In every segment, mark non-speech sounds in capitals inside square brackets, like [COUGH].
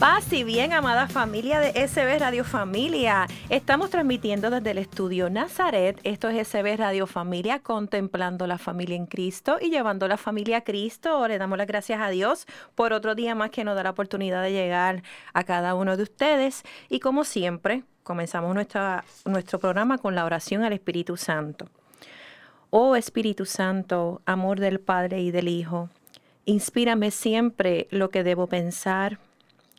Paz y bien, amada familia de SB Radio Familia. Estamos transmitiendo desde el estudio Nazaret. Esto es SB Radio Familia, contemplando la familia en Cristo y llevando la familia a Cristo. Le damos las gracias a Dios por otro día más que nos da la oportunidad de llegar a cada uno de ustedes. Y como siempre, comenzamos nuestro programa con la oración al Espíritu Santo. Oh Espíritu Santo, amor del Padre y del Hijo, inspírame siempre lo que debo pensar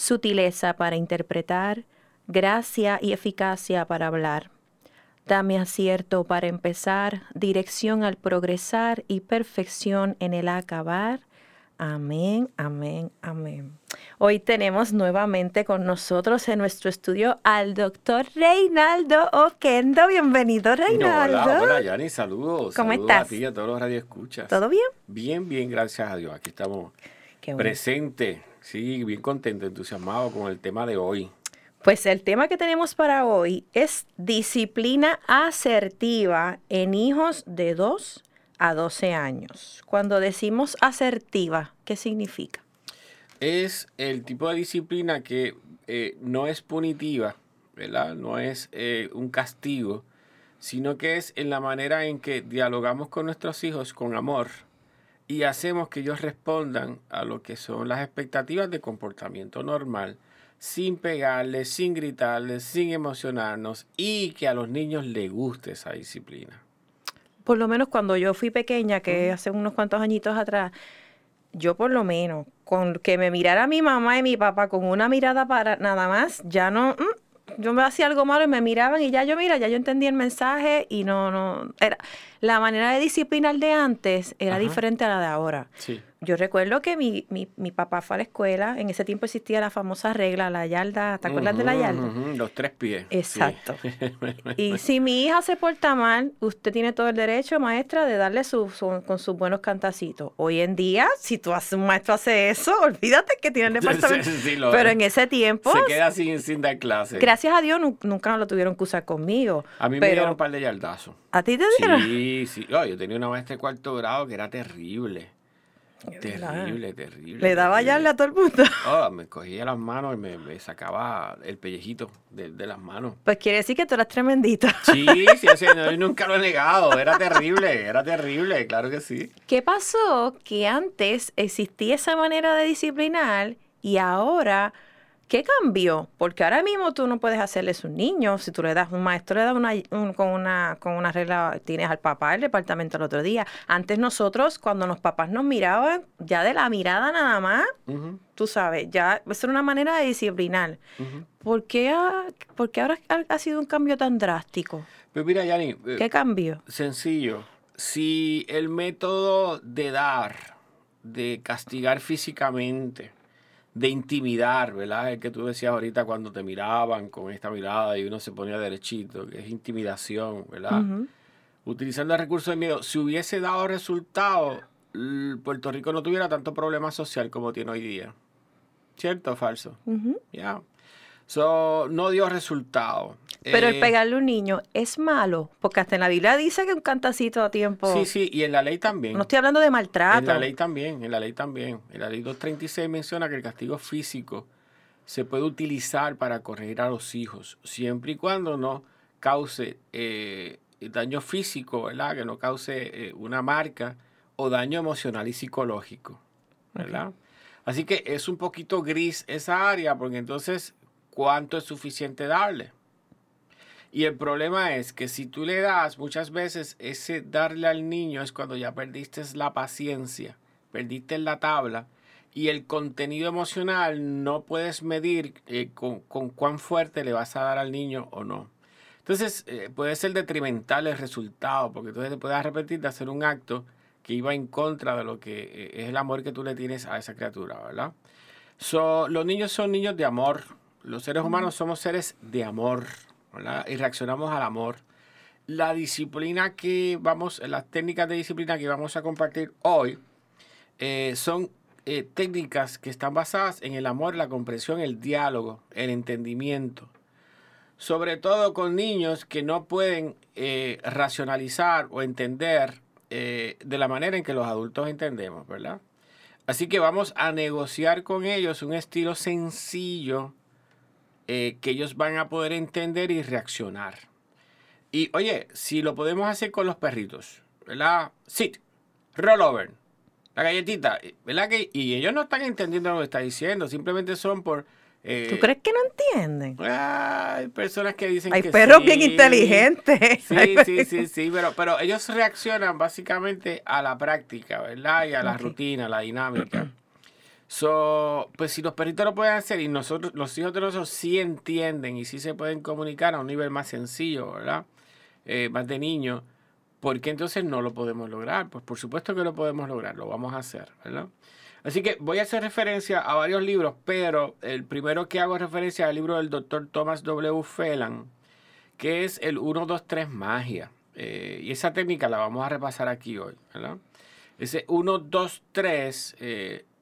sutileza para interpretar, gracia y eficacia para hablar. Dame acierto para empezar, dirección al progresar y perfección en el acabar. Amén, amén, amén. Hoy tenemos nuevamente con nosotros en nuestro estudio al doctor Reinaldo Oquendo. Bienvenido, Reinaldo. hola, hola, Yani, saludos. ¿Cómo saludos estás? a ti y a todos los radioescuchas. ¿Todo bien? Bien, bien, gracias a Dios. Aquí estamos bueno. presentes. Sí, bien contento, entusiasmado con el tema de hoy. Pues el tema que tenemos para hoy es disciplina asertiva en hijos de 2 a 12 años. Cuando decimos asertiva, ¿qué significa? Es el tipo de disciplina que eh, no es punitiva, ¿verdad? No es eh, un castigo, sino que es en la manera en que dialogamos con nuestros hijos con amor y hacemos que ellos respondan a lo que son las expectativas de comportamiento normal, sin pegarles, sin gritarles, sin emocionarnos y que a los niños les guste esa disciplina. Por lo menos cuando yo fui pequeña, que hace unos cuantos añitos atrás, yo por lo menos, con que me mirara mi mamá y mi papá con una mirada para nada más, ya no, mm, yo me hacía algo malo y me miraban y ya yo, mira, ya yo entendí el mensaje y no, no, era, la manera de disciplinar de antes era Ajá. diferente a la de ahora. Sí. Yo recuerdo que mi, mi, mi papá fue a la escuela, en ese tiempo existía la famosa regla, la yarda, ¿te acuerdas de la yarda? Los tres pies. sí. Exacto. [LAUGHS] Y si mi hija se porta mal, usted tiene todo el derecho, maestra, de darle su, su- con sus buenos cantacitos. Hoy en día, si tú haces, un maestro hace eso, [LAUGHS] olvídate que tiene el departamento. sí, sí, Pero en ese tiempo, Se queda sin, sin dar clase. gracias a Dios, nu- nunca lo tuvieron que usar conmigo. A mí me dieron un par de yardazos. ¿A ti te dieron? Sí, sí. Oh, yo tenía una maestra de cuarto grado que era terrible. Terrible, terrible. Le daba terrible. yarle a todo el mundo. Oh, [LAUGHS] me cogía las manos y me, me sacaba el pellejito de, de las manos. Pues quiere decir que tú eras tremendito. [LAUGHS] Sí, sí, sí, no, yo nunca lo he negado. Era terrible, era terrible, claro que sí. ¿Qué pasó? Que antes existía esa manera de disciplinar y ahora, ¿qué cambió? Porque ahora mismo tú no puedes hacerle eso a un niño. Si tú le das un maestro, le das una, un- con, una, con una regla, tienes al papá el departamento el otro día. Antes nosotros, cuando los papás nos miraban, ya de la mirada nada más, tú sabes, ya era una manera de disciplinar. ¿Por qué, ha- por qué ahora ha, sido un cambio tan drástico? Pues mira, Yani, eh, ¿Qué cambió? sencillo. Si el método de dar, de castigar físicamente, de intimidar, ¿verdad? El que tú decías ahorita cuando te miraban con esta mirada y uno se ponía derechito, que es intimidación, ¿verdad? Utilizando el recurso de miedo, si hubiese dado resultado, Puerto Rico no tuviera tanto problema social como tiene hoy día. ¿Cierto o falso? Ya. So, no dio resultado. Pero el Eh, pegarle a un niño es malo, porque hasta en la Biblia dice que un cantacito a tiempo. Sí, sí, y en la ley también. No estoy hablando de En maltrato. la ley también, en la ley también. En la ley 236 menciona que el castigo físico se puede utilizar para corregir a los hijos, siempre y cuando no cause eh, daño físico, ¿verdad? Que no cause eh, una marca o daño emocional y psicológico, ¿verdad? Así que es un poquito gris esa área, porque entonces, ¿cuánto es suficiente darle? Y el problema es que si tú le das muchas veces ese darle al niño es cuando ya perdiste la paciencia perdiste la tabla y el contenido emocional no puedes medir eh, con, cuán fuerte le vas a dar al niño o no. Entonces eh, puede ser detrimental el resultado, porque entonces te puedes arrepentir de hacer un acto que iba en contra de lo que eh, es el amor que tú le tienes a esa criatura, ¿verdad? So, los niños son niños de amor. Los seres humanos somos seres de amor, ¿verdad? Y reaccionamos al amor. La disciplina que vamos, las técnicas de disciplina que vamos a compartir hoy son eh, técnicas que están basadas en el amor, la comprensión, el diálogo, el entendimiento. Sobre todo con niños que no pueden eh, racionalizar o entender eh, de la manera en que los adultos entendemos, ¿verdad? Así que vamos a negociar con ellos un estilo sencillo que ellos van a poder entender y reaccionar. Y oye, si lo podemos hacer con los perritos, ¿verdad? Sit, roll over, la galletita, ¿verdad? Que, y ellos no están entendiendo lo que está diciendo, simplemente son por... Eh, ¿Tú crees que no entienden? Hay personas que dicen hay que perros bien inteligentes. [LAUGHS] Sí, sí, sí, sí, pero, pero ellos reaccionan básicamente a la práctica, ¿verdad? Y a la rutina, a la dinámica. So, pues si los perritos lo pueden hacer y nosotros, los hijos de nosotros sí entienden y sí se pueden comunicar a un nivel más sencillo, ¿verdad? Eh, más de niño, ¿Por qué entonces no lo podemos lograr? Pues por supuesto que lo podemos lograr, lo vamos a hacer, ¿verdad? Así que voy a hacer referencia a varios libros, pero el primero que hago referencia al libro del doctor Thomas W. Phelan, que es el 1, 2, 3 magia. Eh, y esa técnica la vamos a repasar aquí hoy, ¿verdad? Ese 1, 2, 3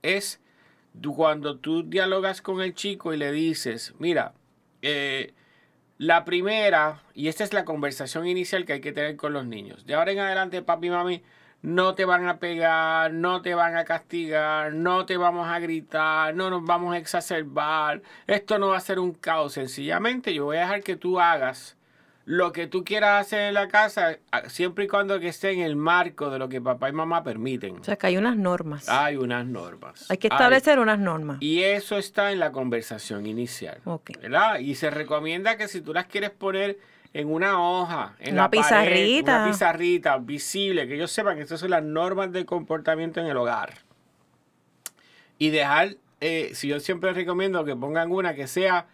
es cuando tú dialogas con el chico y le dices, mira, eh, la primera, y esta es la conversación inicial que hay que tener con los niños. De ahora en adelante, papi y mami no te van a pegar, no te van a castigar, no te vamos a gritar, no nos vamos a exacerbar. Esto no va a ser un caos. Sencillamente yo voy a dejar que tú hagas lo que tú quieras hacer en la casa, siempre y cuando que esté en el marco de lo que papá y mamá permiten. O sea, que hay unas normas. Hay unas normas. Hay que establecer unas normas. Y eso está en la conversación inicial. ¿verdad? Y se recomienda que si tú las quieres poner en una hoja, en una la pizarrita. una pizarrita visible, que ellos sepan que estas son las normas de comportamiento en el hogar. Y dejar, eh, si yo siempre recomiendo que pongan una que sea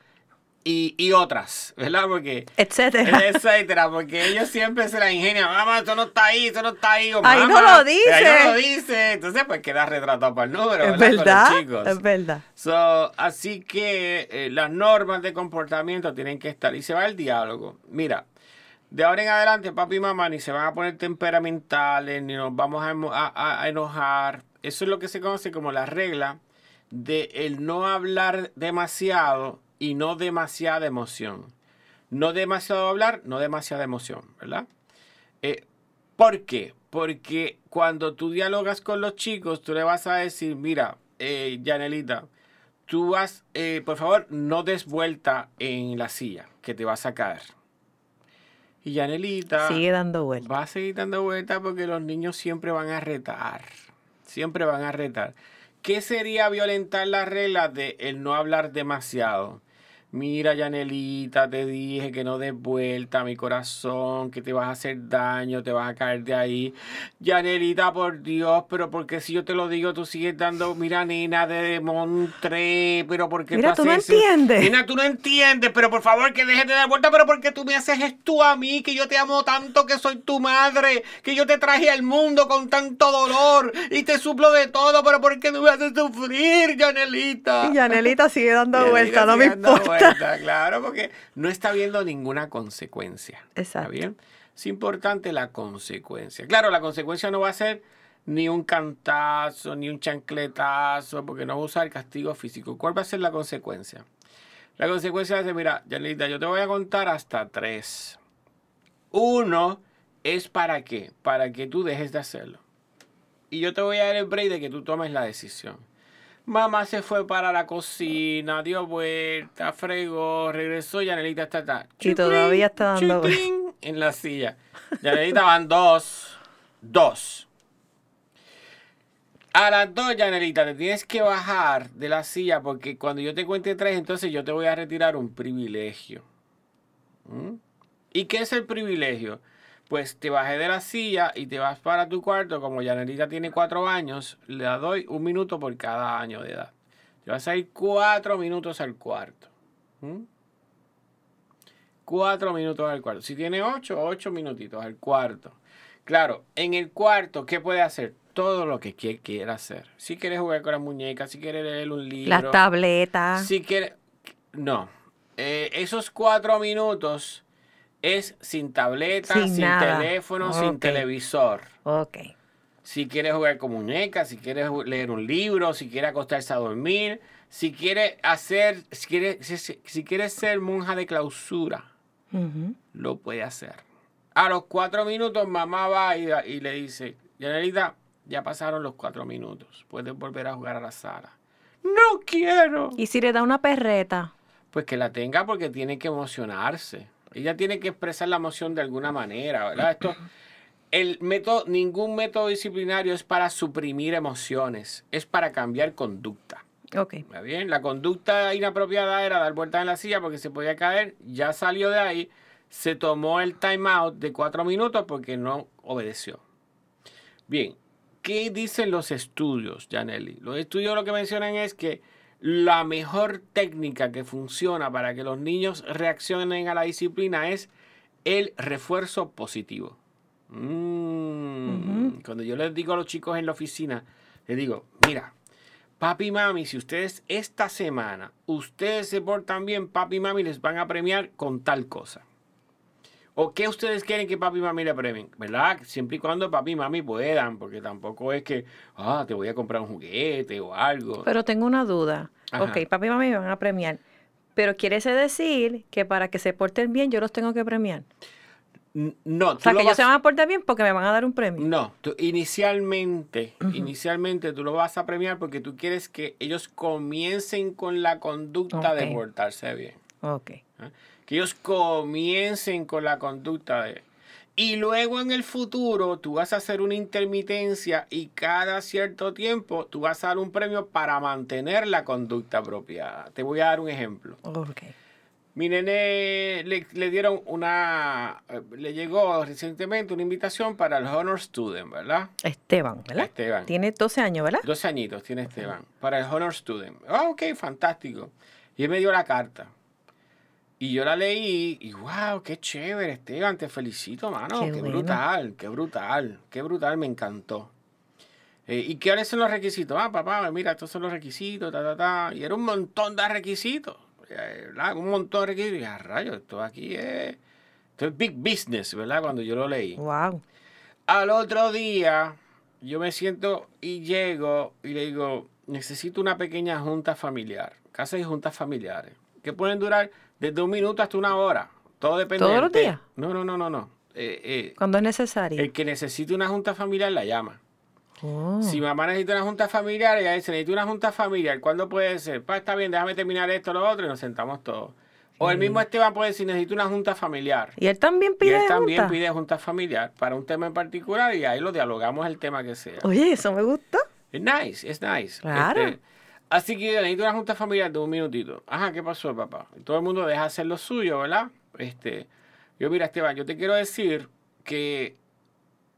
y, y, otras, ¿verdad? Porque. Etcétera. [LAUGHS] Etcétera, porque ellos siempre se la ingenian. Mamá, esto no está ahí, esto no está ahí. O, ahí no lo dice. Ahí no lo dice. Entonces, pues queda retratado para el número, es ¿verdad? verdad. Es verdad. So, así que eh, las normas de comportamiento tienen que estar. Y se va el diálogo. Mira, de ahora en adelante, papi y mamá ni se van a poner temperamentales, ni nos vamos a, a enojar. Eso es lo que se conoce como la regla de el no hablar demasiado y no demasiada emoción. No demasiado hablar, no demasiada emoción, ¿verdad? Eh, ¿Por qué? Porque cuando tú dialogas con los chicos, tú le vas a decir, mira, eh, Janelita, tú vas, eh, por favor, no des vuelta en la silla, que te vas a caer. Y Janelita... Sigue dando vuelta. Va a seguir dando vuelta porque los niños siempre van a retar. Siempre van a retar. ¿Qué sería violentar las reglas de el no hablar demasiado? Mira, Yanelita, te dije que no des vuelta a mi corazón, que te vas a hacer daño, te vas a caer de ahí. Yanelita, por Dios, pero porque si yo te lo digo, tú sigues dando, mira, nena de Montré, pero porque mira, tú, no entiendes. Nena, tú no entiendes, pero por favor que dejes de dar vuelta, pero porque tú me haces esto a mí, que yo te amo tanto, que soy tu madre, que yo te traje al mundo con tanto dolor y te suplo de todo, pero porque tú me haces sufrir, Yanelita. Yanelita sigue dando [LAUGHS] vuelta, no me importa claro, porque no está viendo ninguna consecuencia. Exacto. bien? Es importante la consecuencia. Claro, la consecuencia no va a ser ni un cantazo, ni un chancletazo, porque no va a usar el castigo físico. ¿Cuál va a ser la consecuencia? La consecuencia es, mira, Janita, yo te voy a contar hasta tres. Uno es para qué? Para que tú dejes de hacerlo. Y yo te voy a dar el break de que tú tomes la decisión. Mamá se fue para la cocina, dio vuelta, fregó, regresó, Yanelita está, está y todavía está dando en la silla. Yanelita van dos, dos. A las dos, Yanelita, te tienes que bajar de la silla porque cuando yo te cuente tres, entonces yo te voy a retirar un privilegio. ¿Mm? ¿Y qué es el privilegio? Pues te bajé de la silla y te vas para tu cuarto. Como Yanelita tiene cuatro años, le doy un minuto por cada año de edad. Te vas a ir cuatro minutos al cuarto. ¿Mm? Cuatro minutos al cuarto. Si tiene ocho, ocho minutitos al cuarto. Claro, en el cuarto, ¿qué puede hacer? Todo lo que quiera hacer. Si quiere jugar con la muñeca, si quiere leer un libro. Las tabletas. Si quiere. No. Eh, esos cuatro minutos es sin tableta, sin, teléfono, sin televisor. Ok. Si quiere jugar con muñeca, si quiere leer un libro, si quiere acostarse a dormir, si quiere hacer, si quiere, si, ser monja de clausura, lo puede hacer. A los cuatro minutos, mamá va y, y le dice, Yanelita, ya pasaron los cuatro minutos. Puedes volver a jugar a la sala. No quiero. ¿Y si le da una perreta? Pues que la tenga porque tiene que emocionarse. Ella tiene que expresar la emoción de alguna manera, ¿verdad? Esto, [COUGHS] el método, ningún método disciplinario es para suprimir emociones, es para cambiar conducta. Ok. ¿Está bien? La conducta inapropiada era dar vueltas en la silla porque se podía caer, ya salió de ahí se tomó el timeout de cuatro minutos porque no obedeció. Bien, ¿qué dicen los estudios, Janelli? Los estudios lo que mencionan es que la mejor técnica que funciona para que los niños reaccionen a la disciplina es el refuerzo positivo. Mm, cuando yo les digo a los chicos en la oficina, les digo, mira, papi y mami, si ustedes esta semana, ustedes se portan bien, papi y mami les van a premiar con tal cosa. ¿O qué ustedes quieren que papi y mami le premien? ¿Verdad? Siempre y cuando papi y mami puedan, porque tampoco es que, ah, te voy a comprar un juguete o algo. Pero tengo una duda. Ok, papi y mami me van a premiar. Pero quiere decir que para que se porten bien yo los tengo que premiar. No, o sea, que ellos se van a portar bien porque me van a dar un premio. No, inicialmente, inicialmente tú lo vas a premiar porque tú quieres que ellos comiencen con la conducta de portarse bien. Ok. ¿Ah? Que ellos comiencen con la conducta de... Y luego en el futuro tú vas a hacer una intermitencia y cada cierto tiempo tú vas a dar un premio para mantener la conducta apropiada. Te voy a dar un ejemplo. Okay. Mi nene le, dieron una, eh, le llegó recientemente una invitación para el Honor Student, ¿verdad? Esteban, ¿verdad? Esteban. Tiene 12 años, ¿verdad? 12 añitos tiene Esteban, para el Honor Student. Ah, ok, fantástico. Y él me dio la carta. Y yo la leí y wow, qué chévere, Esteban, te felicito, mano. Qué, brutal, qué brutal, qué brutal, me encantó. Eh, ¿Y qué son los requisitos? Ah, papá, mira, estos son los requisitos, ta, ta, ta. Y era un montón de requisitos. Eh, un montón de requisitos. Y a rayos, esto aquí es. Esto es big business, ¿verdad? Cuando yo lo leí. Wow. Al otro día, yo me siento y llego y le digo, necesito una pequeña junta familiar. Casa y juntas familiares. Que pueden durar desde un minuto hasta una hora. Todo depende. ¿Todos los días? No, no, no, no, no. Eh, eh, Cuando es necesario. El que necesite una junta familiar la llama. Oh. Si mamá necesita una junta familiar, ella dice, necesito una junta familiar. ¿Cuándo puede ser? Pues está bien, déjame terminar esto, lo otro y nos sentamos todos. O el mismo Esteban puede decir, necesito una junta familiar. Y él también pide y él también pide junta familiar para un tema en particular y ahí lo dialogamos el tema que sea. Oye, eso me gusta. Es nice, es nice. Claro. Este, Así que necesito una junta familiar de un minutito. Ajá, ¿qué pasó, papá? Todo el mundo deja hacer lo suyo, ¿verdad? Este, yo, mira, Esteban, yo te quiero decir que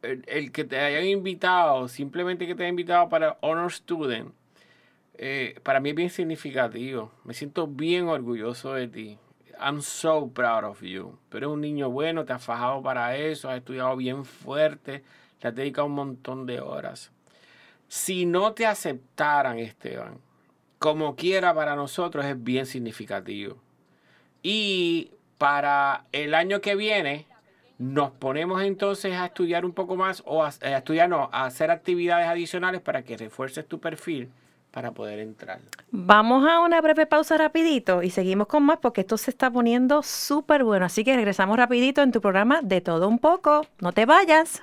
el, que te hayan invitado, simplemente que te haya invitado para Honor Student, eh, para mí es bien significativo. Me siento bien orgulloso de ti. I'm so proud of you. Tú eres un niño bueno, te has fajado para eso, has estudiado bien fuerte, te has dedicado un montón de horas. Si no te aceptaran, Esteban, como quiera para nosotros es bien significativo. Y para el año que viene nos ponemos entonces a estudiar un poco más o a, estudiar, no, a hacer actividades adicionales para que refuerces tu perfil para poder entrar. Vamos a una breve pausa rapidito y seguimos con más porque esto se está poniendo súper bueno. Así que regresamos rapidito en tu programa de todo un poco. No te vayas.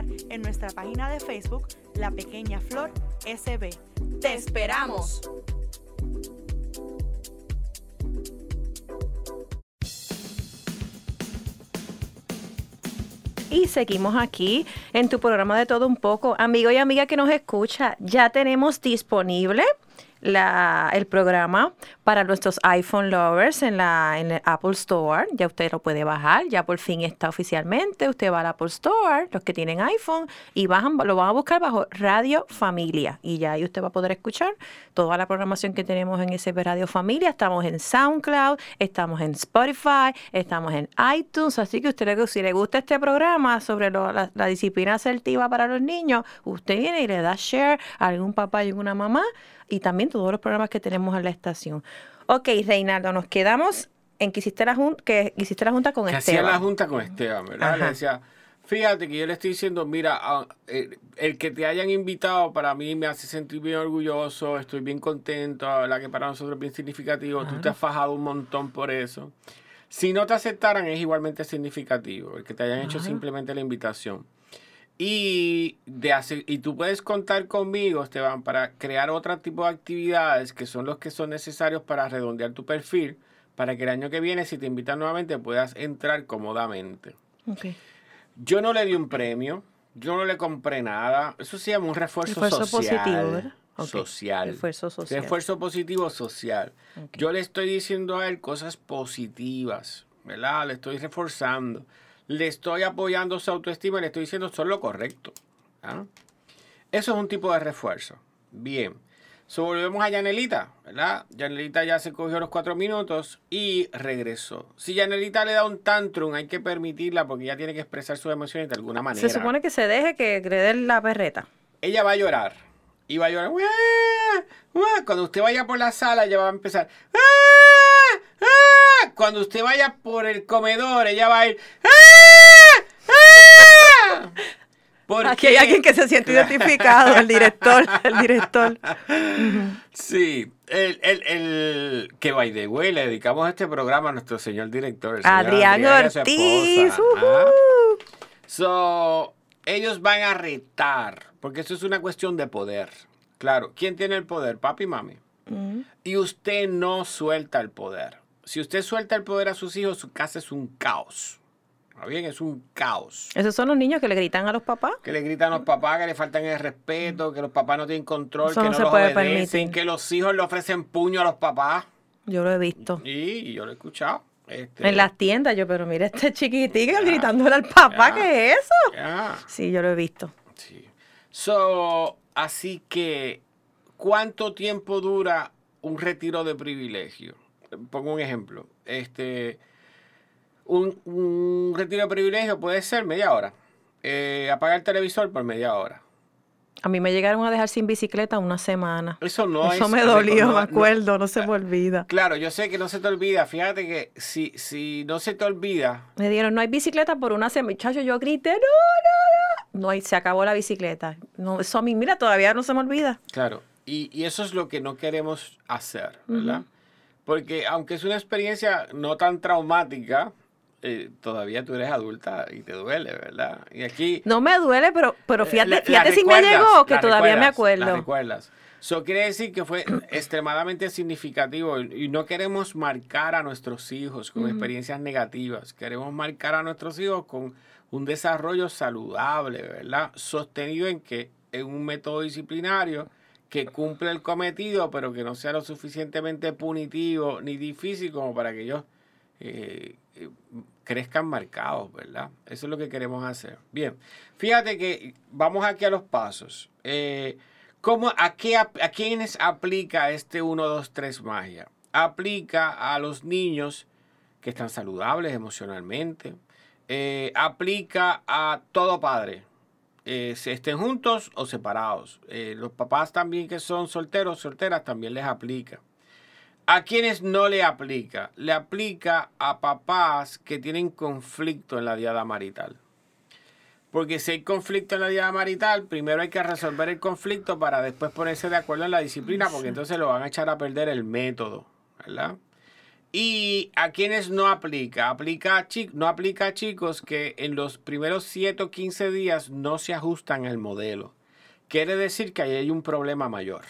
en nuestra página de Facebook La Pequeña Flor SB. ¡Te esperamos! Y seguimos aquí en tu programa de todo un poco. Amigo y amiga que nos escucha, ya tenemos disponible la, el programa para nuestros iPhone lovers en, la, en el Apple Store. Ya usted lo puede bajar, ya por fin está oficialmente. Usted va al Apple Store, los que tienen iPhone, y bajan, lo van a buscar bajo Radio Familia. Y ya ahí usted va a poder escuchar toda la programación que tenemos en ese Radio Familia. Estamos en SoundCloud, estamos en Spotify, estamos en iTunes. Así que usted, si le gusta este programa sobre la, la disciplina asertiva para los niños, usted viene y le da share a algún papá y alguna mamá y también todos los programas que tenemos en la estación. Ok, Reinaldo, nos quedamos en que hiciste la, junta, que hiciste la junta con que Esteban. Hacía la junta con Esteban, ¿verdad? Le decía, fíjate que yo le estoy diciendo, mira, ah, el, el, que te hayan invitado para mí me hace sentir bien orgulloso, estoy bien contento, la verdad que para nosotros es bien significativo, claro. tú te has fajado un montón por eso. Si no te aceptaran es igualmente significativo, el que te hayan Ajá. hecho simplemente la invitación. Y, de hacer, y tú puedes contar conmigo, Esteban, para crear otro tipo de actividades que son los que son necesarios para redondear tu perfil, para que el año que viene, si te invitan nuevamente, puedas entrar cómodamente. Okay. Yo no le di un premio, yo no le compré nada. Eso se llama un refuerzo, refuerzo social. positivo, ¿verdad? Okay. Social. Refuerzo social. Refuerzo positivo social. Okay. Yo le estoy diciendo a él cosas positivas, ¿verdad? Le estoy reforzando le estoy apoyando su autoestima y le estoy diciendo son lo correcto. ¿ah? Eso es un tipo de refuerzo. Bien. So, volvemos a Yanelita, ¿verdad? Yanelita ya se cogió los cuatro minutos y regresó. Si Yanelita le da un tantrum, hay que permitirla porque ella tiene que expresar sus emociones de alguna manera. Se supone que se deje que le dé la perreta. Ella va a llorar. Y va a llorar. Cuando usted vaya por la sala, ella va a empezar. Cuando usted vaya por el comedor, ella va a ir. Porque, Aquí hay alguien que se siente identificado, el director, el director. Sí, el, el, el que by the way, le dedicamos este programa a nuestro señor director, el señor Adrián, Adrián Ortiz. Uh -huh. ¿ah? So, ellos van a retar, porque eso es una cuestión de poder. Claro, ¿quién tiene el poder? Papi y mami. Uh -huh. Y usted no suelta el poder. Si usted suelta el poder a sus hijos, su casa es un caos. Bien, es un caos. Esos son los niños que le gritan a los papás. Que le gritan a los papás, que le faltan el respeto, que los papás no tienen control, Eso que no, no se los puede obedecen, permitir. que los hijos le ofrecen puño a los papás. Yo lo he visto. Y, y yo lo he escuchado. Este, en las tiendas, yo, pero mira este chiquitico yeah, gritándole al papá, yeah, ¿qué es eso? Yeah. Sí, yo lo he visto. Sí. So, así que, ¿cuánto tiempo dura un retiro de privilegio? Pongo un ejemplo. Este un, un, retiro de privilegio puede ser media hora. Eh, apagar el televisor por media hora. A mí me llegaron a dejar sin bicicleta una semana. Eso no Eso es, me dolió, no, me acuerdo, no, no, se me olvida. Claro, yo sé que no se te olvida. Fíjate que si, si no se te olvida. Me dijeron, no hay bicicleta por una semana. Muchacho, yo grité, no, no, no. No, y se acabó la bicicleta. No, eso a mí, mira, todavía no se me olvida. Claro, y, y eso es lo que no queremos hacer, ¿verdad? Uh -huh. Porque aunque es una experiencia no tan traumática, eh, todavía tú eres adulta y te duele, ¿verdad? Y aquí... No me duele, pero, pero fíjate, la, fíjate si me llegó, que todavía me acuerdo. La recuerdas. Eso quiere decir que fue [CLEARS THROAT] extremadamente significativo y no queremos marcar a nuestros hijos con -huh. experiencias negativas, queremos marcar a nuestros hijos con un desarrollo saludable, ¿verdad? Sostenido en que en un método disciplinario que cumple el cometido, pero que no sea lo suficientemente punitivo ni difícil como para que ellos eh, crezcan marcados, ¿verdad? Eso es lo que queremos hacer. Bien, fíjate que vamos aquí a los pasos. Eh, ¿cómo, a, qué, ¿A quiénes aplica este 1, 2, 3 magia? Aplica a los niños que están saludables emocionalmente. Eh, aplica a todo padre. Eh, se estén juntos o separados. Eh, los papás también que son solteros, solteras, también les aplica. A quienes no le aplica, le aplica a papás que tienen conflicto en la diada marital. Porque si hay conflicto en la diada marital, primero hay que resolver el conflicto para después ponerse de acuerdo en la disciplina, porque entonces lo van a echar a perder el método, ¿verdad? Y a quienes no aplica, aplica no aplica a chicos que en los primeros 7 o 15 días no se ajustan al modelo. Quiere decir que ahí hay un problema mayor.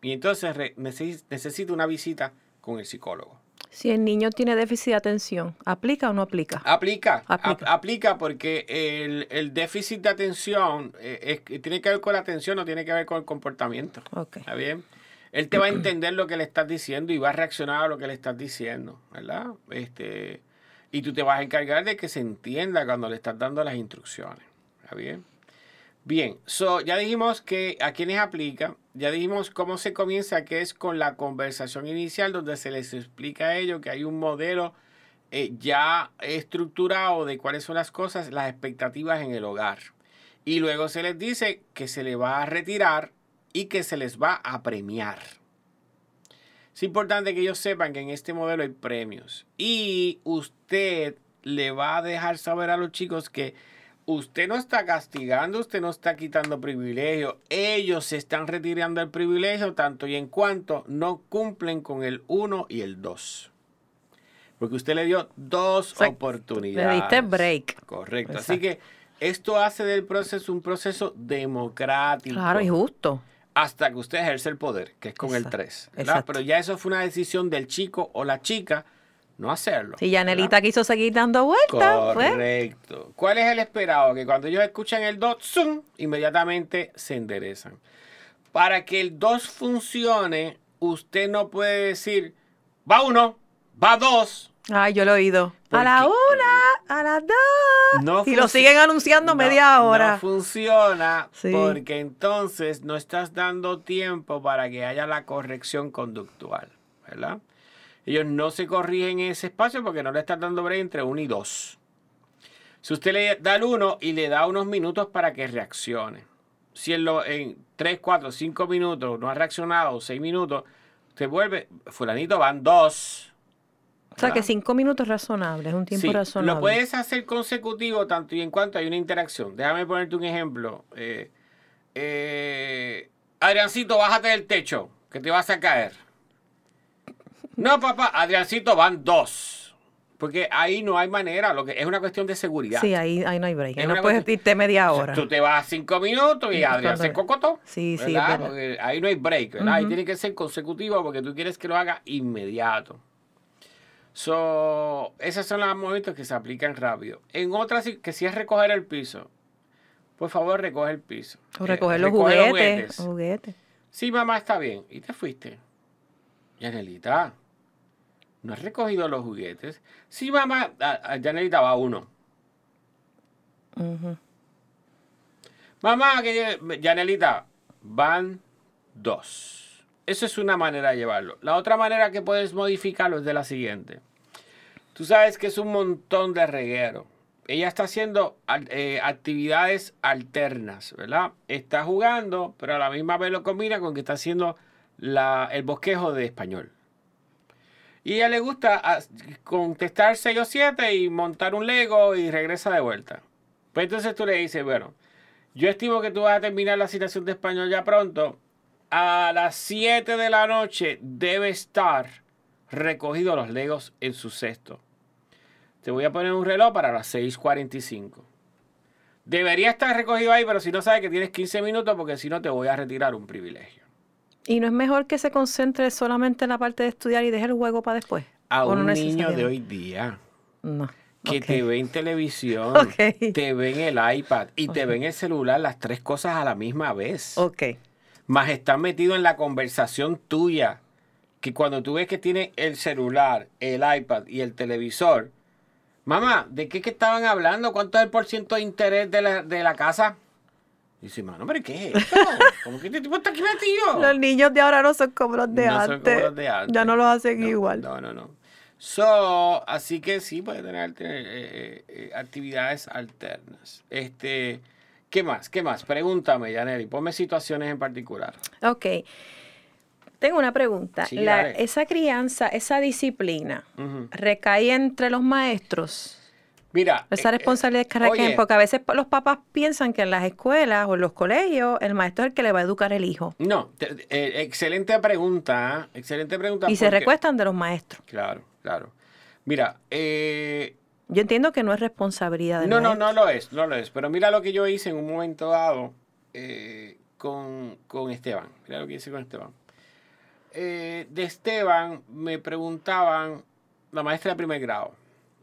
Y entonces necesita una visita con el psicólogo. Si el niño tiene déficit de atención, ¿aplica o no aplica? Aplica, aplica, porque el, déficit de atención eh, tiene que ver con la atención, no tiene que ver con el comportamiento. ¿Está bien? Él te va a entender lo que le estás diciendo y va a reaccionar a lo que le estás diciendo, ¿verdad? Este, y tú te vas a encargar de que se entienda cuando le estás dando las instrucciones. ¿Está bien? Bien, so, ya dijimos que a quienes aplica, ya dijimos cómo se comienza, que es con la conversación inicial donde se les explica a ellos que hay un modelo eh, ya estructurado de cuáles son las cosas, las expectativas en el hogar. Y luego se les dice que se le va a retirar y que se les va a premiar. Es importante que ellos sepan que en este modelo hay premios y usted le va a dejar saber a los chicos que usted no está castigando, usted no está quitando privilegio. Ellos se están retirando el privilegio tanto y en cuanto no cumplen con el 1 y el 2. Porque usted le dio dos oportunidades. Le diste break. Correcto. Así que esto hace del proceso un proceso democrático. Claro y justo hasta que usted ejerce el poder, que es con el 3. Pero ya eso fue una decisión del chico o la chica no hacerlo. Si Yanelita quiso seguir dando vueltas. Pues. Correcto. ¿Cuál es el esperado? Que cuando ellos escuchan el 2, ¡zum! inmediatamente se enderezan. Para que el 2 funcione, usted no puede decir, va uno, va dos. Ay, yo lo he oído. A la una, a las dos. y lo siguen anunciando media hora. No funciona porque entonces no estás dando tiempo para que haya la corrección conductual, ¿verdad? Ellos no se corrigen en ese espacio porque no le estás dando break entre uno y dos. Si usted le da el uno y le da unos minutos para que reaccione. Si en, lo, en 3, 4, 5 minutos no ha reaccionado, 6 minutos, usted vuelve, fulanito van dos o sea, que cinco minutos es razonable, es un tiempo razonable. Lo puedes hacer consecutivo tanto y en cuanto hay una interacción. Déjame ponerte un ejemplo. Eh, eh, Adriancito, bájate del techo, que te vas a caer. No, papá, Adriancito van dos. Porque ahí no hay manera, lo que es una cuestión de seguridad. Sí, ahí, ahí no hay break. no puedes irte media hora. tú te vas cinco minutos y Adrián se cocotó. Sí, sí. ahí no hay break, ¿verdad? Ahí tiene que ser consecutivo porque tú quieres que lo haga inmediato. So, esos son los momentos que se aplican rápido. En otras, que si es recoger el piso, por favor, recoge el piso. O recoger los, juguetes, juguetes. Sí, mamá, está bien. ¿Y te fuiste? Yanelita, ¿no has recogido los juguetes? Sí, mamá, Yanelita va uno. Mamá, que Yanelita, van dos. Eso es una manera de llevarlo. La otra manera que puedes modificarlo es de la siguiente. Tú sabes que es un montón de reguero. Ella está haciendo eh, actividades alternas, ¿verdad? Está jugando, pero a la misma vez lo combina con que está haciendo el bosquejo de español. Y ella le gusta ah, contestar 6 o 7 y montar un Lego y regresa de vuelta. Pues entonces tú le dices, bueno, yo estimo que tú vas a terminar la citación de español ya pronto a las 7 de la noche debe estar recogido los legos en su cesto. Te voy a poner un reloj para las 6.45. Debería estar recogido ahí, pero si no sabes que tienes 15 minutos, porque si no te voy a retirar un privilegio. ¿Y no es mejor que se concentre solamente en la parte de estudiar y deje el juego para después? A un niño de hoy día. No. Que te ve en televisión, [LAUGHS] te ve en el iPad y te ve en el celular las tres cosas a la misma vez. Ok más está metido en la conversación tuya, que cuando tú ves que tiene el celular, el iPad y el televisor, mamá, ¿de qué que estaban hablando? ¿Cuánto es el porcentaje de interés de la, de la casa? dice, mano, hombre, ¿qué es esto? ¿Cómo que este tipo está aquí metido? [LAUGHS] Los niños de ahora no son como los de, antes. de antes. Ya no los hacen igual. No, no, no. So, así que sí puede tener eh, eh, eh, actividades alternas. Este, ¿Qué más? ¿Qué más? Pregúntame, Yaneli. Ponme situaciones en particular. Ok. Tengo una pregunta. Sí, La- dale. esa crianza, esa disciplina. ¿recae entre los maestros? Mira. Esa eh, responsabilidad que eh, recae, oye, porque a veces los papás piensan que en las escuelas o en los colegios el maestro es el que le va a educar el hijo. No, te- eh, excelente pregunta. ¿eh? Excelente pregunta. Y se recuestan de los maestros. Claro, claro. Mira, eh, Yo entiendo que no es responsabilidad del no, no, maestro. no lo es, no lo es. Pero mira lo que yo hice en un momento dado eh, con, con Esteban. Mira lo que hice con Esteban. Eh, de Esteban me preguntaban la maestra de primer grado.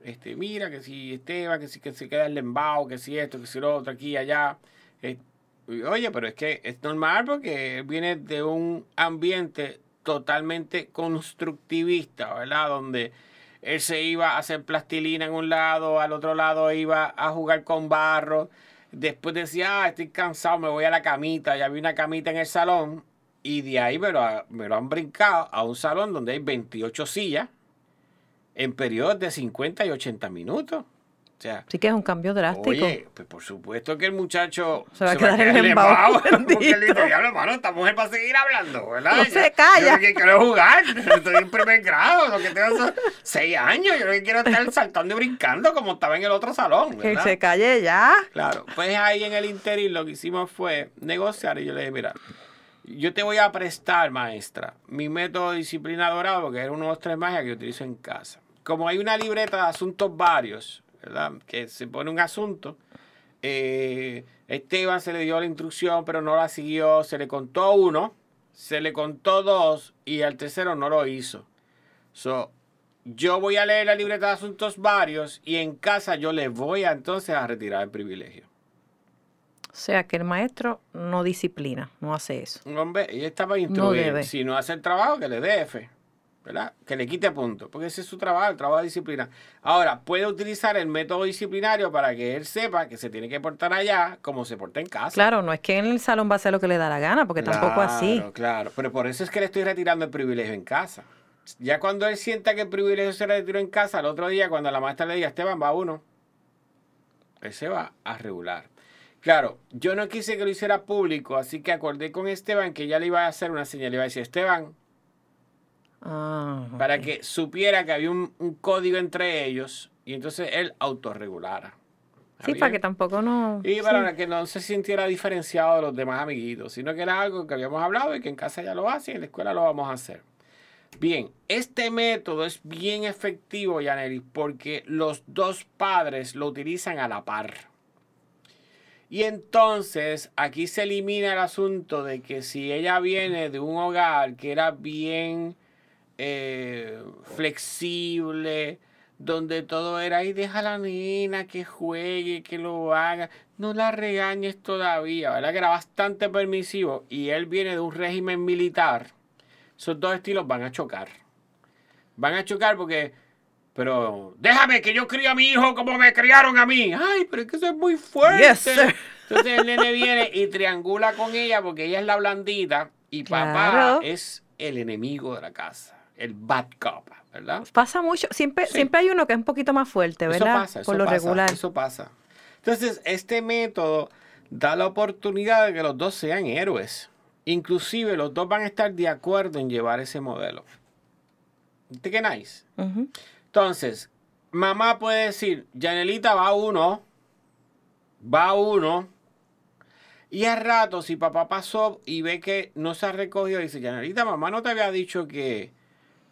Este, mira que si Esteban, que si que se queda el lembao, que si esto, que si lo otro, aquí y allá. Eh, oye, pero es que es normal porque viene de un ambiente totalmente constructivista, ¿verdad? Donde él se iba a hacer plastilina en un lado, al otro lado iba a jugar con barro. Después decía, ah, estoy cansado, me voy a la camita. Ya había una camita en el salón. Y de ahí me lo, me lo han brincado a un salón donde hay 28 sillas en periodos de 50 y 80 minutos. O sea, Sí que es un cambio drástico. Oye, pues por supuesto que el muchacho Se va a quedar en el embao, [LAUGHS] Porque bendito. dice, diablo, hermano, esta mujer para seguir hablando, ¿verdad? No se calla. Yo que quiero jugar. Estoy en primer grado, lo que tengo son seis años. Yo lo que quiero es estar saltando y brincando como estaba en el otro salón, que ¿verdad? se calle ya. Claro, pues ahí en el interín lo que hicimos fue negociar y yo le dije, mira, yo te voy a prestar, maestra, mi método disciplinadorado, porque es uno de los tres magias que yo utilizo en casa. Como hay una libreta de asuntos varios, ¿verdad? Que se pone un asunto, eh, Esteban se le dio la instrucción, pero no la siguió, se le contó uno, se le contó dos y al tercero no lo hizo. So, yo voy a leer la libreta de asuntos varios y en casa yo le voy a entonces a retirar el privilegio. O sea que el maestro no disciplina, no hace eso. Hombre, ella No instruir. si no hace el trabajo, que le dé F. ¿Verdad? Que le quite punto. Porque ese es su trabajo, el trabajo de disciplina. Ahora, puede utilizar el método disciplinario para que él sepa que se tiene que portar allá como se porta en casa. Claro, no es que en el salón va a hacer lo que le da la gana, porque tampoco así. Claro, Claro, pero por eso es que le estoy retirando el privilegio en casa. Ya cuando él sienta que el privilegio se le retiró en casa, el otro día cuando la maestra le diga, Esteban, va uno, él se va a regular. Claro, yo no quise que lo hiciera público, así que acordé con Esteban que ya le iba a hacer una señal, le iba a decir, Esteban, Ah, para que supiera que había un, un código entre ellos y entonces él autorregulara. Sí, ¿Está para que tampoco no... Y sí. para que no se sintiera diferenciado de los demás amiguitos, sino que era algo que habíamos hablado y que en casa ya lo hace y en la escuela lo vamos a hacer. Bien, este método es bien efectivo, Yaneli, porque los dos padres lo utilizan a la par. Y entonces aquí se elimina el asunto de que si ella viene de un hogar que era bien eh, flexible, donde todo era, y deja a la nena que juegue, que lo haga, no la regañes todavía, ¿verdad? Que era bastante permisivo y él viene de un régimen militar, esos dos estilos van a chocar. Van a chocar porque, pero déjame que yo crío a mi hijo como me criaron a mí. Ay, pero es que eso es muy fuerte. Yes. Entonces el nene viene y triangula con ella porque ella es la blandita y papá Claro. es el enemigo de la casa, el bad cop, ¿verdad? Pasa mucho, siempre, Sí. siempre hay uno que es un poquito más fuerte, Eso ¿verdad? pasa, eso Por lo pasa, regular. Eso pasa. Entonces, este método da la oportunidad de que los dos sean héroes. Inclusive los dos van a estar de acuerdo en llevar ese modelo. ¿Viste qué nice? Entonces, mamá puede decir, Janelita va uno, va uno, y al rato, si papá pasó y ve que no se ha recogido, dice, Janelita, mamá no te había dicho que,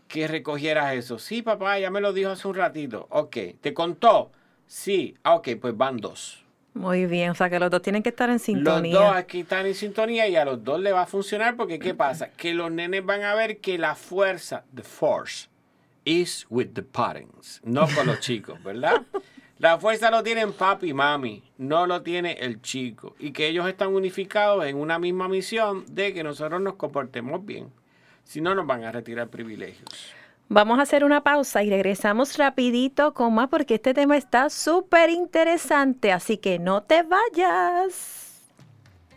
que recogieras eso. Sí, papá, ya me lo dijo hace un ratito. Ok, ¿te contó? Sí, ah, ok, pues van dos. Muy bien, o sea que los dos tienen que estar en Los sintonía. dos aquí están en sintonía y a los dos le va a funcionar porque ¿qué pasa? [CLEARS THROAT] Que los nenes van a ver que la fuerza, the force, is with the parents, no con los chicos, ¿verdad? [LAUGHS] La fuerza lo tienen papi y mami, no lo tiene el chico. Y que ellos están unificados en una misma misión de que nosotros nos comportemos bien. Si no, nos van a retirar privilegios. Vamos a hacer una pausa y regresamos rapidito con más porque este tema está súper interesante, así que no te vayas.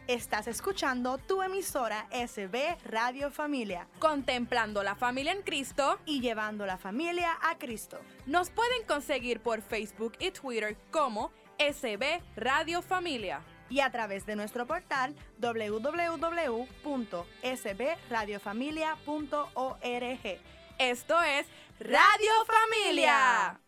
Estás escuchando tu emisora SB Radio Familia Contemplando la familia en Cristo. y llevando la familia a Cristo. Nos pueden conseguir por Facebook y Twitter como SB Radio Familia. Y a través de nuestro portal www.sbradiofamilia.org. Esto es Radio Familia.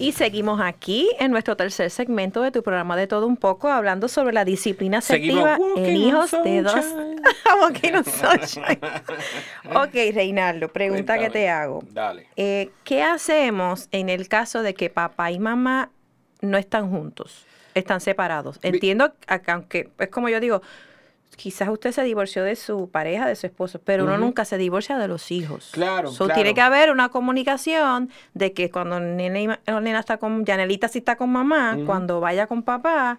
Y seguimos aquí en nuestro tercer segmento de tu programa de todo un poco, hablando sobre la disciplina asertiva en hijos de dos. [LAUGHS] [LAUGHS] ok, Reinaldo, pregunta que te hago. Dale. Eh, ¿Qué hacemos en el caso de que papá y mamá no están juntos? Están separados. Entiendo, aunque es como yo digo, quizás usted se divorció de su pareja, de su esposo, pero uno nunca se divorcia de los hijos. Claro, so, Tiene que haber una comunicación de que cuando nena, nena está con, Janelita sí está con mamá, cuando vaya con papá,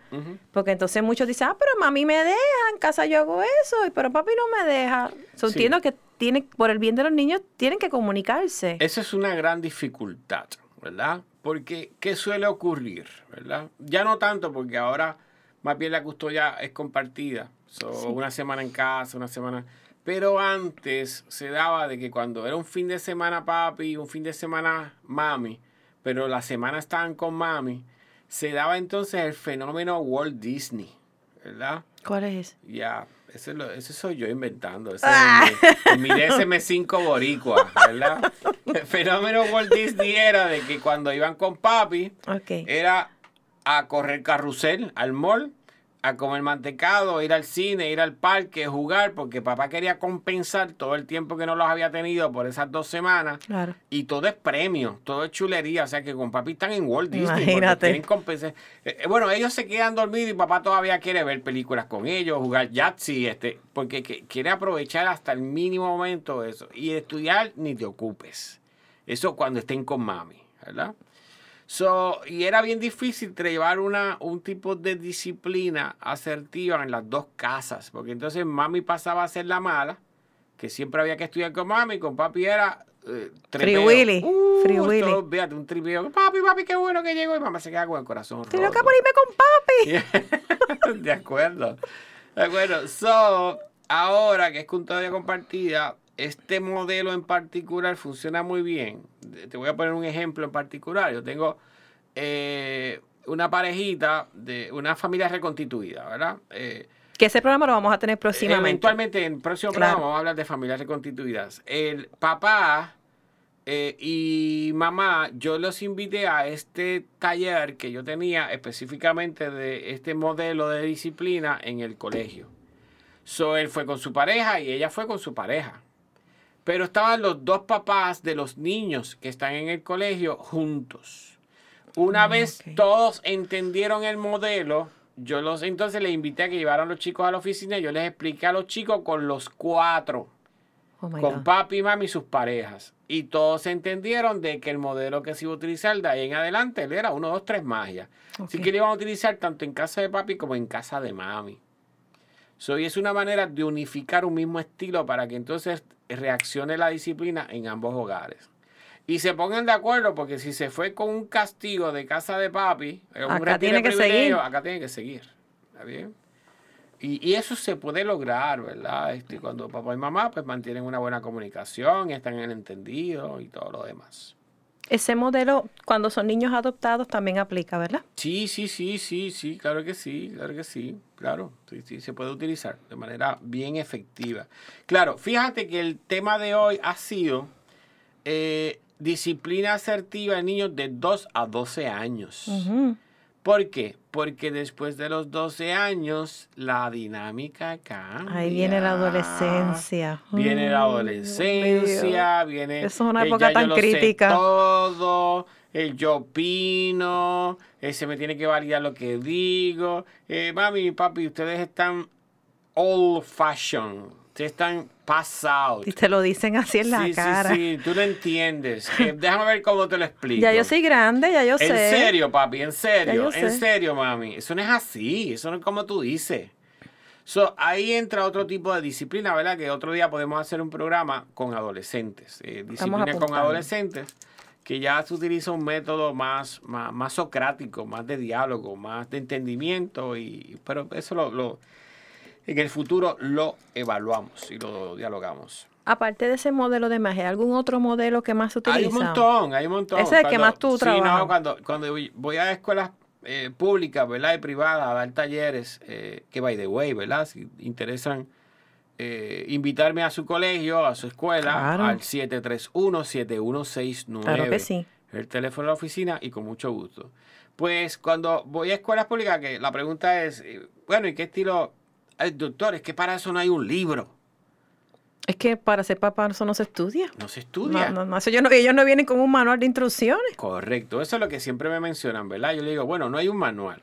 porque entonces muchos dicen, ah, pero mami me deja, en casa yo hago eso, pero papi no me deja. So, Entiendo que tiene, por el bien de los niños, tienen que comunicarse. Esa es una gran dificultad, ¿verdad? Porque, ¿qué suele ocurrir, verdad? Ya no tanto, porque ahora más bien la custodia es compartida una semana en casa, una semana. Pero antes se daba de que cuando era un fin de semana papi, un fin de semana mami, pero la semana estaban con mami, se daba entonces el fenómeno Walt Disney, ¿verdad? ¿Cuál es Ya, ese, soy yo inventando. Ese ah. es mi, [LAUGHS] DSM5 boricua, ¿verdad? [LAUGHS] El fenómeno Walt Disney era de que cuando iban con papi, era a correr carrusel al mall a comer mantecado, ir al cine, ir al parque, jugar, porque papá quería compensar todo el tiempo que no los había tenido por esas dos semanas. Claro. Y todo es premio, todo es chulería. O sea que con papi están en Walt Disney. Imagínate. Quieren compensar. Eh, eh, bueno, ellos se quedan dormidos y papá todavía quiere ver películas con ellos, jugar Yahtzee, este, porque quiere aprovechar hasta el mínimo momento eso. Y estudiar, ni te ocupes. Eso cuando estén con mami, ¿verdad? So, y era bien difícil llevar una, un tipo de disciplina asertiva en las dos casas, porque entonces mami pasaba a ser la mala, que siempre había que estudiar con mami, con papi era eh, Free Willy. Uh, Free Willy. un tripeo. Papi, papi, qué bueno que llegó. Y mamá se queda con el corazón roto. Tengo que ponerme con papi. [LAUGHS] de acuerdo. De acuerdo. So, ahora que es custodia compartida, este modelo en particular funciona muy bien. Te voy a poner un ejemplo en particular. Yo tengo eh, una parejita de una familia reconstituida, ¿verdad? Eh, que ese programa lo vamos a tener próximamente. Eventualmente, en el próximo programa vamos a hablar de familias reconstituidas. El papá eh, y mamá, yo los invité a este taller que yo tenía específicamente de este modelo de disciplina en el colegio. So, él fue con su pareja y ella fue con su pareja. Pero estaban los dos papás de los niños que están en el colegio juntos. Una ah, vez todos entendieron el modelo, yo los entonces les invité a que llevaran los chicos a la oficina y yo les expliqué a los chicos con los cuatro, oh con papi, mami y sus parejas. Y todos entendieron de que el modelo que se iba a utilizar de ahí en adelante era uno, dos, tres magias. Así que lo iban a utilizar tanto en casa de papi como en casa de mami. So, y es una manera de unificar un mismo estilo para que entonces reaccione la disciplina en ambos hogares. Y se pongan de acuerdo, porque si se fue con un castigo de casa de papi, acá tiene que seguir. acá tiene que seguir. ¿Está bien? Y, eso se puede lograr, ¿verdad? Este, cuando papá y mamá pues mantienen una buena comunicación, están en el entendido y todo lo demás. Ese modelo, cuando son niños adoptados, también aplica, ¿verdad? Sí, sí, sí, sí, sí, claro que sí, claro que sí, claro, sí, sí, se puede utilizar de manera bien efectiva. Claro, fíjate que el tema de hoy ha sido eh, disciplina asertiva en niños de 2 a 12 años. ¿Por qué? Porque después de los 12 años la dinámica cambia. Ahí viene la adolescencia. Viene la adolescencia, viene... Eso es una época tan crítica. todo, el yo opino, se me tiene que validar lo que digo. Eh, mami, papi, ustedes están old fashion están pasados. Y te lo dicen así en la cara. Sí, sí, tú lo entiendes. Eh, [LAUGHS] déjame ver cómo te lo explico. Ya yo soy grande, ya yo sé. En serio, papi, en serio, en serio, mami. Eso no es así, eso no es como tú dices. So, ahí entra otro tipo de disciplina, ¿verdad? Que otro día podemos hacer un programa con adolescentes. Eh, disciplina con adolescentes, que ya se utiliza un método más, más, socrático, más de diálogo, más de entendimiento. Y, pero eso lo en el futuro lo evaluamos y lo dialogamos. Aparte de ese modelo de magia, ¿hay algún otro modelo que más se utiliza? Hay un montón, hay un montón. Ese es el que más tú sí, trabajas. no, cuando, cuando voy- a escuelas eh, públicas, ¿verdad? Y privadas a dar talleres, eh, que by the way, ¿verdad? Si interesan eh, invitarme a su colegio, a su escuela, Claro. al 731-7169. Claro que sí. El teléfono de la oficina y con mucho gusto. Pues cuando voy a escuelas públicas, que la pregunta es, bueno, ¿y qué estilo? Ay, doctor, es que para eso no hay un libro. Es que para ser papá eso no se estudia. No se estudia. No, no, no, eso yo no- ellos no vienen con un manual de instrucciones. Correcto, eso es lo que siempre me mencionan, ¿verdad? Yo le digo, bueno, no hay un manual.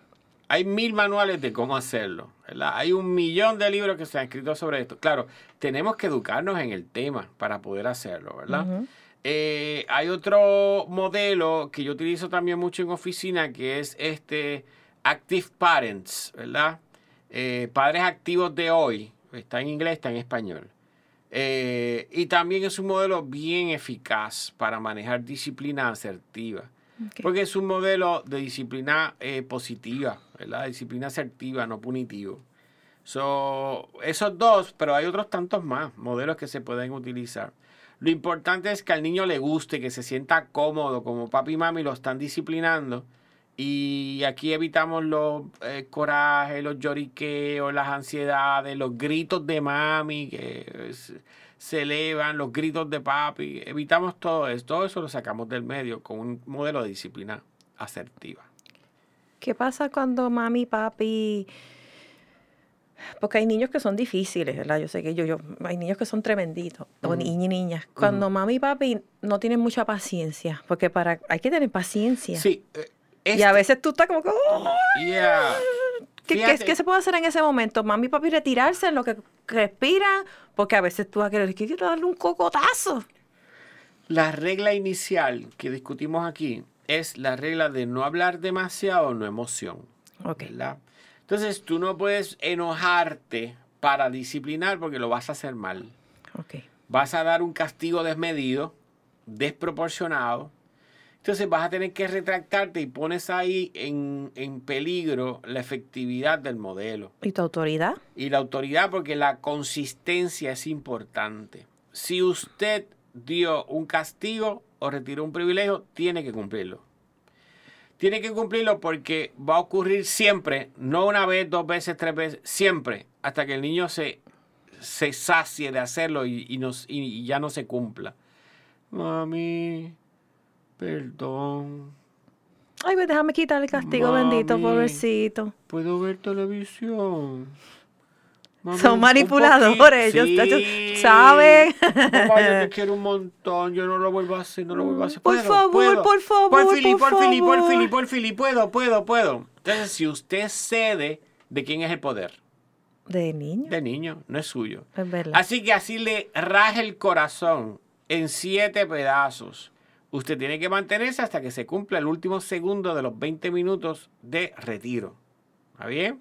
Hay mil manuales de cómo hacerlo, ¿verdad? Hay un millón de libros que se han escrito sobre esto. Claro, tenemos que educarnos en el tema para poder hacerlo, ¿verdad? Eh, hay otro modelo que yo utilizo también mucho en oficina, que es este Active Parents, ¿verdad? Eh, padres activos de hoy. Está en inglés, está en español. Eh, y también es un modelo bien eficaz para manejar disciplina asertiva. Ok. Porque es un modelo de disciplina eh, positiva, ¿verdad? Disciplina asertiva, no punitivo. So, esos dos, pero hay otros tantos más modelos que se pueden utilizar. Lo importante es que al niño le guste, que se sienta cómodo, como papi y mami lo están disciplinando. Y aquí evitamos los eh, corajes, los lloriqueos, las ansiedades, los gritos de mami que es- se elevan, los gritos de papi. Evitamos todo eso. Todo eso lo sacamos del medio con un modelo de disciplina asertiva. ¿Qué pasa cuando mami, papi... Porque hay niños que son difíciles, ¿verdad? Yo sé que yo, yo hay niños que son tremenditos, o Ujú. niños y niñas. Cuando mami y papi no tienen mucha paciencia, porque para hay que tener paciencia. Sí. eh, Y a veces tú estás como que... "Oh". yeah. ¿Qué, qué- se puede hacer en ese momento? Mami y papi retirarse en lo que respiran, porque a veces tú vas a querer que quiero darle un cocotazo. La regla inicial que discutimos aquí es la regla de no hablar demasiado, no emoción. Entonces tú no puedes enojarte para disciplinar porque lo vas a hacer mal. Vas a dar un castigo desmedido, desproporcionado. Entonces vas a tener que retractarte y pones ahí en, en peligro la efectividad del modelo ¿Y tu autoridad? y la autoridad porque la consistencia es importante. Si usted dio un castigo o retiró un privilegio, tiene que cumplirlo. Tiene que cumplirlo porque va a ocurrir siempre, no una vez, dos veces, tres veces, siempre, hasta que el niño se, se sacie de hacerlo y, y nos- y- y ya no se cumpla. Mami, perdón, Ay, pues déjame quitar el castigo, bendito, pobrecito. ¿puedo ver televisión? Mami, Son manipuladores, ellos, Sí. saben. Papá, yo te [LAUGHS] quiero un montón, yo no lo vuelvo a hacer, no lo vuelvo a hacer. Por favor, puedo. por favor, Porfili, por porfili, favor. porfili, porfili, puedo, puedo, puedo. Entonces, si usted cede, ¿de quién es el poder? De niño, De niño, no es suyo. es verdad. Así que así le raje el corazón en siete pedazos. Usted tiene que mantenerse hasta que se cumpla el último segundo de los 20 minutos de retiro. ¿Está bien?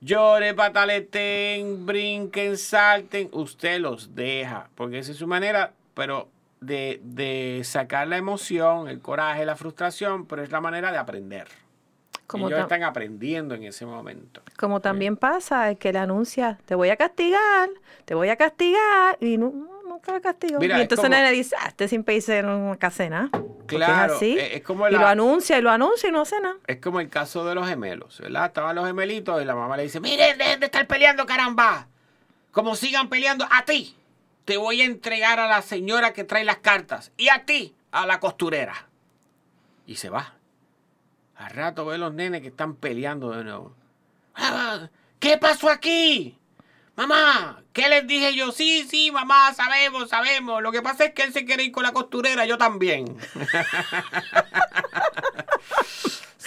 Llore, pataleten, brinquen, salten. Usted los deja, porque esa es su manera, pero de, de sacar la emoción, el coraje, la frustración, pero es la manera de aprender. Como, Ellos están aprendiendo en ese momento. como también pasa el que le anuncia, te voy a castigar, te voy a castigar, y no, nunca le castigo. Mira, y es entonces como- le dice, ah, este siempre dice no hace nada. Claro, es así. es- es como y lo anuncia, y lo anuncia, y no hace nada. Es como el caso de los gemelos, ¿verdad? Estaban los gemelitos y la mamá le dice, miren, dejen de estar peleando, caramba. Como sigan peleando, a ti te voy a entregar a la señora que trae las cartas y a ti a la costurera. Y se va. Al rato ve los nenes que están peleando de nuevo. "Ah, ¿Qué pasó aquí? Mamá, ¿qué les dije yo? Sí, sí, mamá, sabemos, sabemos. Lo que pasa es que él se quiere ir con la costurera, yo también. [LAUGHS]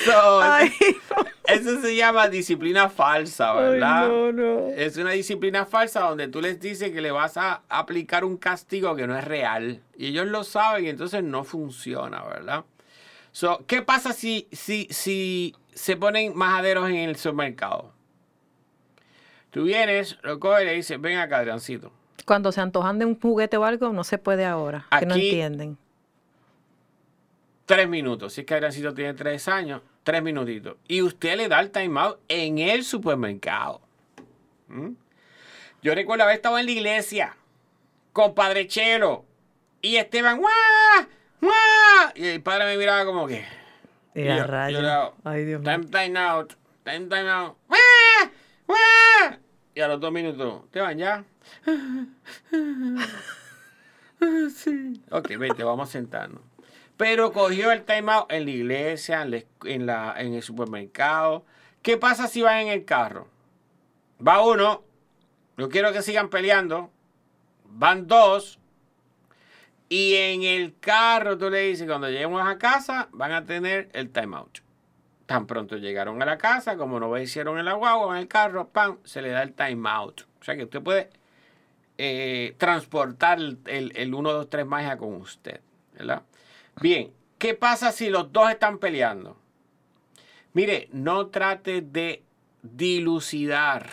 So, Ay, eso se llama disciplina falsa, ¿verdad? no, no. Es una disciplina falsa donde tú les dices que le vas a aplicar un castigo que no es real. Y ellos lo saben y entonces no funciona, ¿verdad? So, ¿Qué pasa si, si, si se ponen majaderos en el supermercado? Tú vienes, lo coges y le dices, ven acá, Adriancito. Cuando se antojan de un juguete o algo, no se puede ahora, que no Aquí- entienden. Tres minutos. Si es que Adriancito tiene tres años, tres minutitos. Y usted le da el timeout en el supermercado. ¿Mm? Yo recuerdo haber estado en la iglesia compadre Chelo. Y Esteban, ¡guau! ¡guau! Y el padre me miraba como que. Y y yo- yo le hago, Ay, Dios mío. Time, time out. Time, time out. ¡Guau! Y a los dos minutos, Esteban, ya. Sí. Ok, vente, vamos a sentarnos. Pero cogió el time out en la iglesia, en, la esc- en, la, en el supermercado. ¿Qué pasa si van en el carro? Va uno, no quiero que sigan peleando. Van dos. Y en el carro tú le dices, cuando lleguemos a casa, van a tener el time out. Tan pronto llegaron a la casa, como no hicieron en la guagua, en el carro, pam, se le da el time out. O sea que usted puede eh, transportar el, el, el 1, 2, 3 magia con usted. ¿verdad? Bien, ¿qué pasa si los dos están peleando? Mire, no trate de dilucidar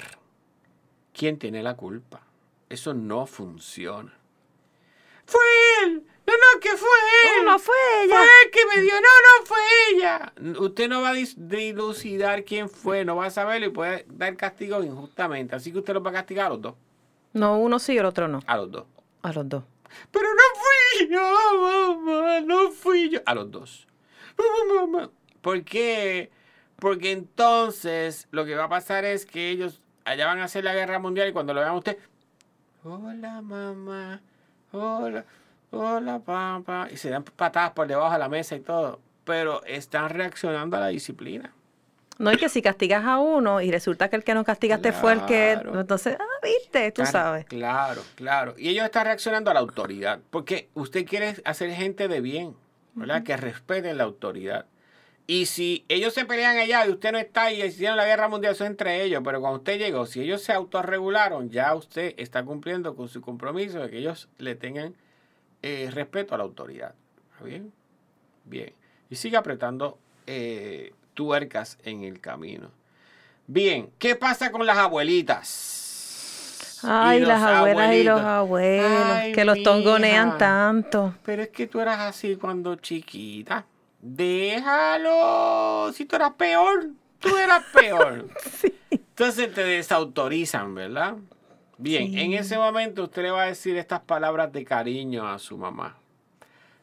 quién tiene la culpa. Eso no funciona. Fue él. No, no, que fue él. No, no fue ella. Fue él que me dio. No, no fue ella. Usted no va a dilucidar quién fue, no va a saberlo y puede dar castigo injustamente. Así que usted lo va a castigar a los dos. No, uno sí y el otro no. A los dos. A los dos. Pero no fui yo, mamá, no fui yo. A los dos. Mamá. ¿Por qué? Porque entonces lo que va a pasar es que ellos allá van a hacer la guerra mundial y cuando lo vean a usted, hola mamá, hola, hola papá, y se dan patadas por debajo de la mesa y todo, pero están reaccionando a la disciplina. No, y que si castigas a uno y resulta que el que no castigaste fue el que. Entonces, ah, viste, tú Claro, sabes. Claro, claro. Y ellos están reaccionando a la autoridad, porque usted quiere hacer gente de bien, ¿verdad? Que respeten la autoridad. Y si ellos se pelean allá y usted no está y hicieron la guerra mundial, eso es entre ellos, pero cuando usted llegó, si ellos se autorregularon, ya usted está cumpliendo con su compromiso de que ellos le tengan eh, respeto a la autoridad. ¿Está bien? Bien. Y sigue apretando eh, tuercas en el camino. Bien, ¿qué pasa con las abuelitas? Ay, las abuelas y los abuelos, Ay, que los tongonean tanto. Pero es que tú eras así cuando chiquita. Déjalo. Si tú eras peor, tú eras peor. [LAUGHS] Entonces te desautorizan, ¿verdad? Bien, Sí. en ese momento usted le va a decir estas palabras de cariño a su mamá.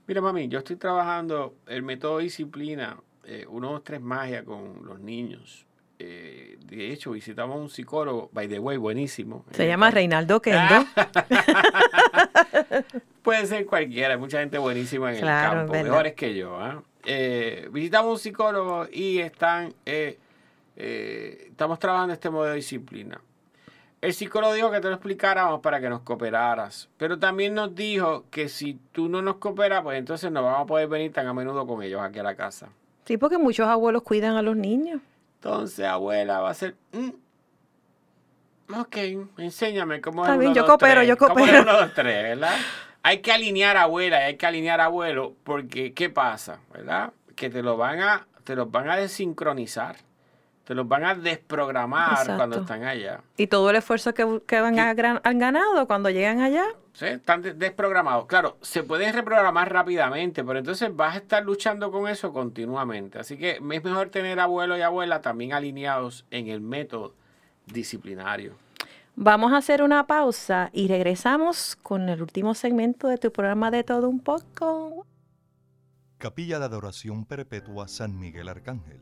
Mira, mami, yo estoy trabajando el método disciplina, eh, uno, dos, tres magia con los niños. Eh, de hecho, visitamos a un psicólogo, by the way, buenísimo. Se Eh, llama Reinaldo Kendo. [LAUGHS] Puede ser cualquiera, hay mucha gente buenísima en Claro, el campo, verdad. mejores que yo. ¿ah? Eh, visitamos un psicólogo y están, eh, eh, estamos trabajando este modelo de disciplina. El psicólogo dijo que te lo explicáramos para que nos cooperaras, pero también nos dijo que si tú no nos cooperas, pues entonces no vamos a poder venir tan a menudo con ellos aquí a la casa. Sí, porque muchos abuelos cuidan a los niños. Entonces, abuela, va a ser... mm, ok, enséñame cómo Está es bien, uno, yo dos, coopero, tres. yo ¿Cómo es coopero. uno, dos, tres, ¿verdad? Hay que alinear abuela y hay que alinear abuelo porque, ¿qué pasa? ¿Verdad? Que te lo van a, te los van a desincronizar. Te los van a desprogramar Exacto. cuando están allá. Y todo el esfuerzo que, que van a gran- han ganado cuando llegan allá. ¿sí? Están de- desprogramados. Claro, se pueden reprogramar rápidamente, pero entonces vas a estar luchando con eso continuamente. Así que es mejor tener abuelo y abuela también alineados en el método disciplinario. Vamos a hacer una pausa y regresamos con el último segmento de tu programa de todo un poco. Capilla de Adoración Perpetua San Miguel Arcángel,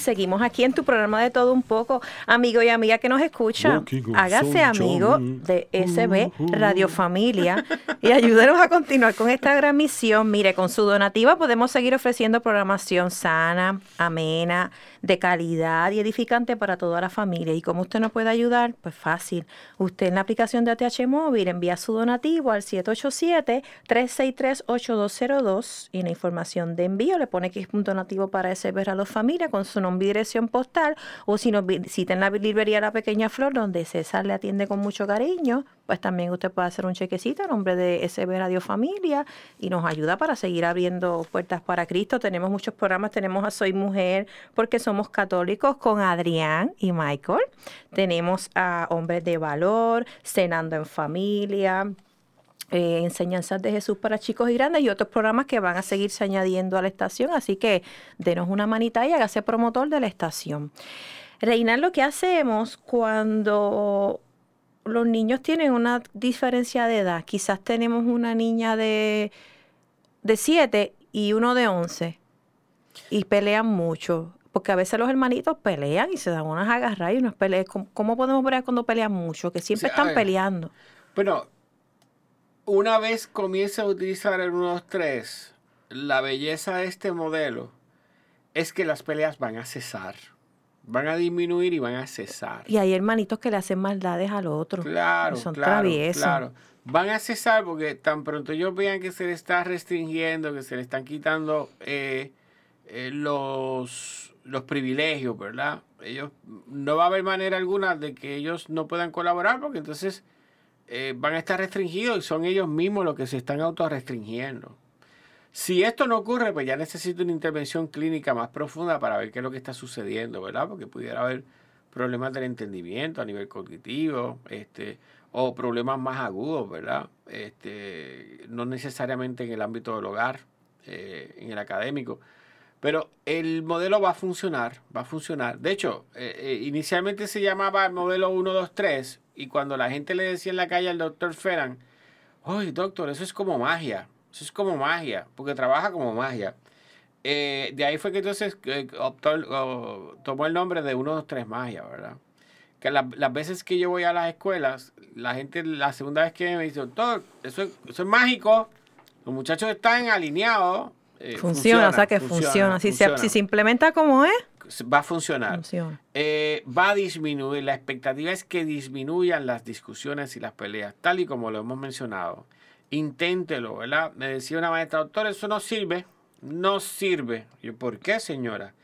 Seguimos aquí en tu programa de todo un poco. Amigo y amiga que nos escucha, hágase amigo de SB Radio Familia y ayúdenos a continuar con esta gran misión. Mire, con su donativa podemos seguir ofreciendo programación sana, amena, de calidad y edificante para toda la familia. ¿Y cómo usted nos puede ayudar? Pues fácil. Usted en la aplicación de ATH Móvil envía su donativo al 787-363-8202 y en la información de envío le pone que es un donativo para SB Radio Familia con su nombre dirección postal o si nos visita en la librería La Pequeña Flor donde César le atiende con mucho cariño, pues también usted puede hacer un chequecito a nombre de SB Radio Familia y nos ayuda para seguir abriendo puertas para Cristo. Tenemos muchos programas, tenemos a Soy Mujer porque somos católicos con Adrián y Michael. Tenemos a Hombres de Valor, Cenando en Familia. Eh, enseñanzas de Jesús para chicos y grandes y otros programas que van a seguirse añadiendo a la estación. Así que denos una manita y hágase promotor de la estación. Reinar, lo que hacemos cuando los niños tienen una diferencia de edad, quizás tenemos una niña de, de 7 y uno de 11 y pelean mucho. Porque a veces los hermanitos pelean y se dan unas agarras y unas peleas. ¿Cómo, podemos ver cuando pelean mucho? Que siempre están peleando. Bueno, una vez comienza a utilizar el 1, 2, 3, la belleza de este modelo es que las peleas van a cesar. Van a disminuir y van a cesar. Y hay hermanitos que le hacen maldades al otro. Claro, son claro, claro. Van a cesar porque tan pronto ellos vean que se le está restringiendo, que se le están quitando eh, eh, los, los privilegios, ¿verdad? Ellos no va a haber manera alguna de que ellos no puedan colaborar porque entonces eh, van a estar restringidos y son ellos mismos los que se están autorrestringiendo. Si esto no ocurre, pues ya necesito una intervención clínica más profunda para ver qué es lo que está sucediendo, ¿verdad? Porque pudiera haber problemas del entendimiento a nivel cognitivo, este, o problemas más agudos, ¿verdad? Este, no necesariamente en el ámbito del hogar, eh, en el académico. Pero el modelo va a funcionar, va a funcionar. De hecho, eh, inicialmente se llamaba el modelo 1, 2, 3 y cuando la gente le decía en la calle al doctor Ferran, ¡ay, doctor, eso es como magia! Eso es como magia, porque trabaja como magia. Eh, de ahí fue que entonces eh, tomó el nombre de 1, 2, 3 magia, ¿verdad? Que las veces que yo voy a las escuelas, la gente, la segunda vez que me dice, doctor, eso es, eso es mágico, los muchachos están alineados. Eh, funciona, o sea que funciona. Si, Se, si se implementa como es, va a funcionar. Eh, va a disminuir. La expectativa es que disminuyan las discusiones y las peleas, tal y como lo hemos mencionado. Inténtelo, ¿verdad? Me decía una maestra, doctor, eso no sirve. No sirve. Yo, ¿por qué, señora?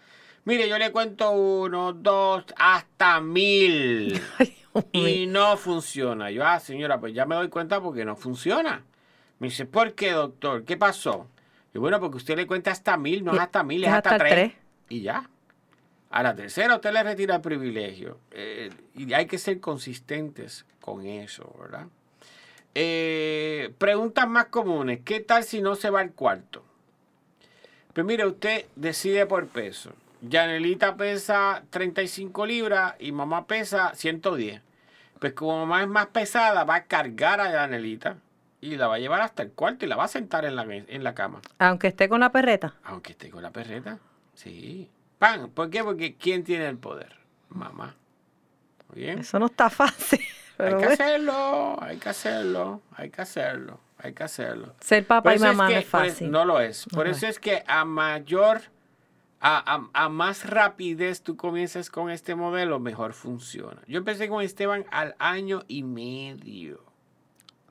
Mire, yo le cuento uno, dos, hasta mil. [LAUGHS] y no funciona. Yo, ah, señora, pues ya me doy cuenta porque no funciona. Me dice, ¿por qué, doctor? ¿Qué pasó? Y bueno, porque usted le cuenta hasta mil, no es hasta mil, es, hasta, tres. Y ya. A la tercera usted le retira el privilegio. Eh, y hay que ser consistentes con eso, ¿verdad? Eh, preguntas más comunes. ¿Qué tal si no se va al cuarto? Pues mire, usted decide por peso. Yanelita pesa 35 libras y mamá pesa 110. Pues como mamá es más pesada, va a cargar a Yanelita y la va a llevar hasta el cuarto y la va a sentar en la, en la cama. Aunque esté con la perreta. Aunque esté con la perreta, sí. Pan. ¿Por qué? Porque ¿quién tiene el poder? Mamá. bien? Eso no está fácil. [LAUGHS] hay que hacerlo, hay que hacerlo, hay que hacerlo, hay que hacerlo. Ser papá y mamá no es fácil. no lo es. Por eso es que a mayor, a, a, más rapidez tú comienzas con este modelo, mejor funciona. Yo empecé con Esteban al año y medio.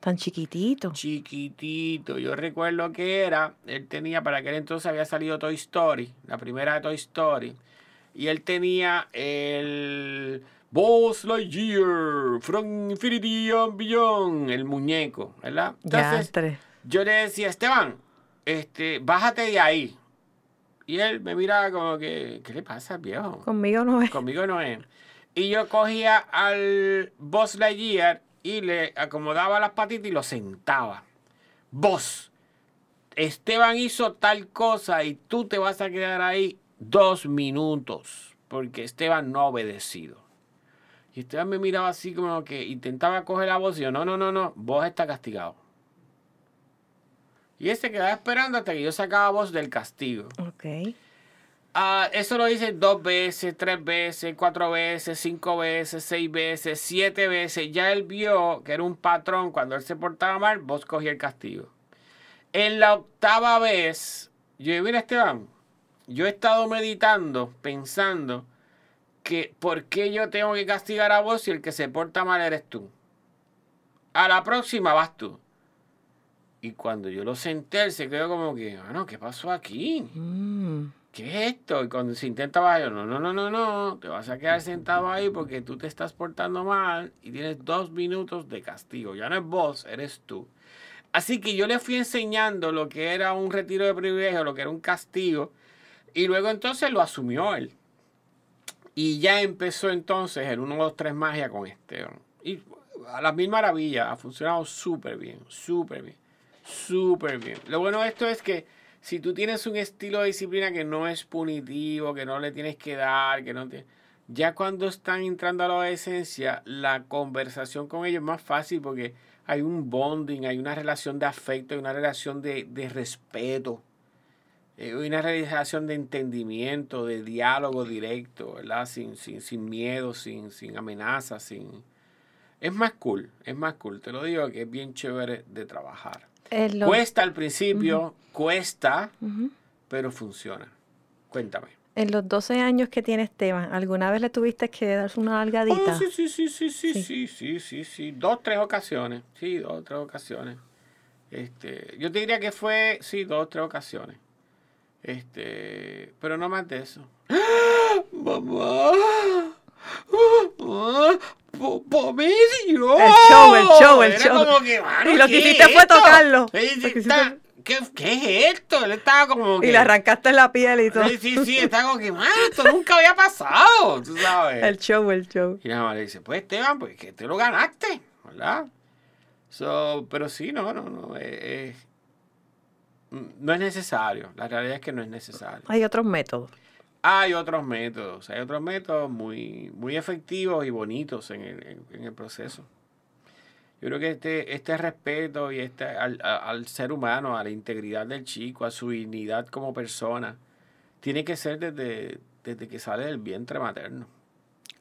Tan chiquitito. Chiquitito. Yo recuerdo que era, él tenía, para aquel entonces había salido Toy Story, la primera de Toy Story. Y él tenía el Buzz Lightyear from Infinity and Beyond, el muñeco, ¿verdad? Entonces, yo le decía, Esteban, este, bájate de ahí. Y él me miraba como que, ¿qué le pasa, viejo? Conmigo no es. Conmigo no es. Y yo cogía al Buzz Lightyear y le acomodaba las patitas y lo sentaba. Vos, Esteban hizo tal cosa y tú te vas a quedar ahí dos minutos porque Esteban no ha obedecido. Y Esteban me miraba así como que intentaba coger la voz y yo, no, no, no, no, vos está castigado. Y ese quedaba esperando hasta que yo sacaba voz del castigo. Ok. Ah, eso lo dice dos veces, tres veces, cuatro veces, cinco veces, seis veces, siete veces. Ya él vio que era un patrón. Cuando él se portaba mal, vos cogías el castigo. En la octava vez, yo dije, mira Esteban, yo he estado meditando, pensando que por qué yo tengo que castigar a vos si el que se porta mal eres tú. A la próxima vas tú. Y cuando yo lo senté, él se quedó como que, bueno, ¿qué pasó aquí? Mm. ¿Qué es esto? Y cuando se intenta bajar, yo, no, no, no, no, no, te vas a quedar sentado ahí porque tú te estás portando mal y tienes dos minutos de castigo. Ya no es vos, eres tú. Así que yo le fui enseñando lo que era un retiro de privilegio, lo que era un castigo, y luego entonces lo asumió él. Y ya empezó entonces el 1, 2, 3 magia con Esteban. Y a las mil maravillas, ha funcionado súper bien, súper bien, súper bien. Lo bueno de esto es que si tú tienes un estilo de disciplina que no es punitivo, que no le tienes que dar, que no te... Ya cuando están entrando a la adolescencia, la conversación con ellos es más fácil porque hay un bonding, hay una relación de afecto, hay una relación de, de respeto, hay una relación de entendimiento, de diálogo directo, ¿verdad? Sin, sin, sin miedo, sin, sin amenazas, sin... Es más cool, es más cool, te lo digo que es bien chévere de trabajar. Cuesta al principio, cuesta, pero funciona. Cuéntame. en los 12 años que tiene Esteban, ¿alguna vez le tuviste que dar una algadita? Oh, sí, sí, sí, sí, sí, Sí. sí, sí, sí, sí. Dos, tres ocasiones. Sí, dos, tres ocasiones. Este, yo te diría que fue, sí, dos, tres ocasiones. Este, pero no más de eso. Mamá, mamá, pomedio. El show, el show, el Era show. como que, mano, Y lo que ¿qué hiciste es fue tocarlo. Sí, sí, está- ¿Qué, ¿Qué es esto? Él estaba como que... Y le arrancaste la piel y todo. Sí, sí, sí, estaba como que, mano, esto nunca había pasado, tú sabes. El show, el show. Y la mamá le dice, pues Esteban, pues que te lo ganaste, ¿verdad? So, pero sí, no, no, no. eh, eh, no es necesario. La realidad es que no es necesario. Hay otros métodos. Hay otros métodos, hay otros métodos muy, muy efectivos y bonitos en el, en- el proceso. Yo creo que este, este respeto y este al, al ser humano, a la integridad del chico, a su dignidad como persona, tiene que ser desde, desde que sale del vientre materno.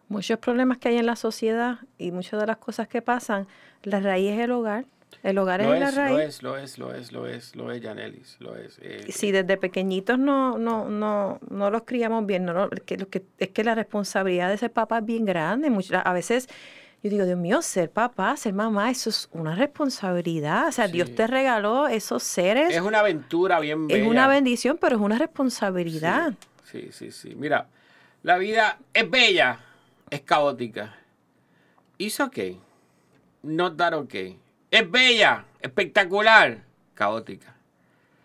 Muchos problemas que hay en la sociedad y muchas de las cosas que pasan, la raíz es el hogar. El hogar Lo es la raíz. lo es, lo es, lo es, lo es, lo es, Yanelis, lo es. eh, Si desde pequeñitos no, no, no, no los criamos bien, no, lo- que, lo que, es que la responsabilidad de ser papá es bien grande. Muchas- a veces yo digo, Dios mío, ser papá, ser mamá, eso es una responsabilidad. O sea, Dios te regaló esos seres. es una aventura bien bella. Es una bendición, pero es una responsabilidad. Sí, sí, sí. Mira, la vida es bella, es caótica. It's okay. Not that okay. Es bella, espectacular, caótica.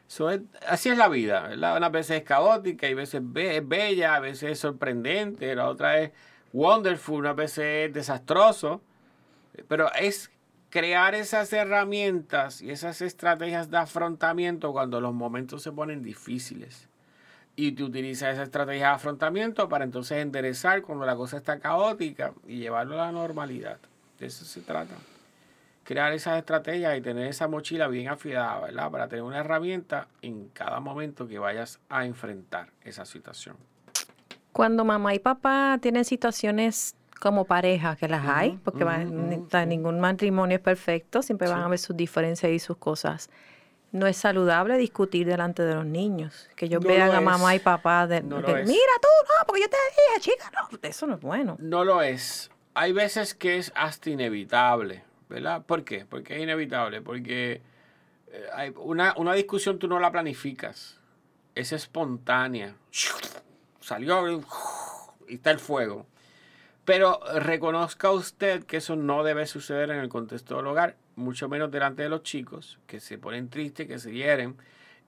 So, así es la vida, ¿verdad? Unas veces es caótica y veces es bella, a veces es sorprendente, la otra es wonderful, unas veces es desastroso. Pero es crear esas herramientas y esas estrategias de afrontamiento cuando los momentos se ponen difíciles. Y tú utilizas esa estrategia de afrontamiento para entonces enderezar cuando la cosa está caótica y llevarlo a la normalidad. De eso se trata. Crear esas estrategias y tener esa mochila bien afilada, ¿verdad? Para tener una herramienta en cada momento que vayas a enfrentar esa situación. Cuando mamá y papá tienen situaciones como pareja, que las hay, porque ujú, ta- ningún matrimonio es perfecto, siempre van a haber sus diferencias y sus cosas. No es saludable discutir delante de los niños, que ellos No vean a mamá y papá de, No de, mira tú, no, porque yo te dije, chica, no, eso no es bueno. No lo es. Hay veces que es hasta inevitable, ¿verdad? ¿Por qué? Porque es inevitable. Porque eh, hay una, una discusión tú no la planificas. Es espontánea. Salió y está el fuego. Pero reconozca usted que eso no debe suceder en el contexto del hogar, mucho menos delante de los chicos, que se ponen tristes, que se hieren,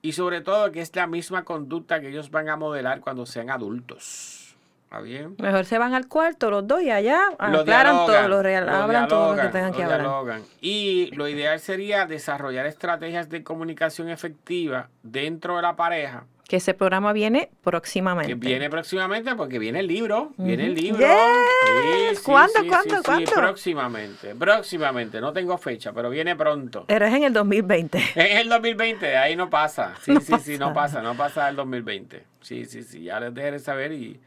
y sobre todo que es la misma conducta que ellos van a modelar cuando sean adultos. ¿Está bien? Mejor se van al cuarto los dos y allá Lo aclaran todo, lo real- hablan todo lo que tengan que lo hablar. Y lo ideal sería desarrollar estrategias de comunicación efectiva dentro de la pareja Que ese programa viene próximamente. Que viene próximamente porque viene el libro. Viene el libro. Yes. Sí, sí, ¿Cuándo, sí, cuándo, sí, sí, cuándo? próximamente. Próximamente. No tengo fecha, pero viene pronto. Pero es en el 2020. [LAUGHS] Es el 2020, ahí no pasa. Sí, [LAUGHS] No sí, sí, no pasa. pasa, no pasa el 2020. Sí, sí, sí, ya les dejaré saber y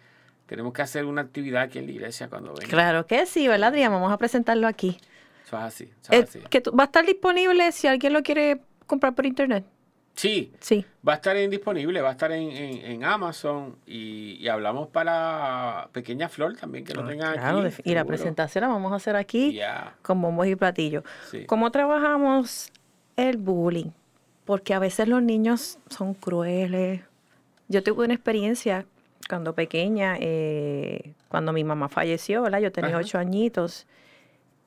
tenemos que hacer una actividad aquí en la iglesia cuando venga. Claro que sí, ¿verdad, Adrián? Vamos a presentarlo aquí. Eso es así, eso es Eh, así. que tú- ¿Va a estar disponible si alguien lo quiere comprar por internet? Sí, Sí. va a estar en disponible, va a estar en, en- en Amazon y, y hablamos para Pequeña Flor también, que lo tengan Ah, Claro, aquí. y la seguro. presentación la vamos a hacer aquí con bombos y platillos. sí. ¿Cómo trabajamos el bullying? Porque a veces los niños son crueles. Yo tuve una experiencia cuando pequeña, eh, cuando mi mamá falleció, ¿verdad? Yo tenía Ajá. ocho añitos.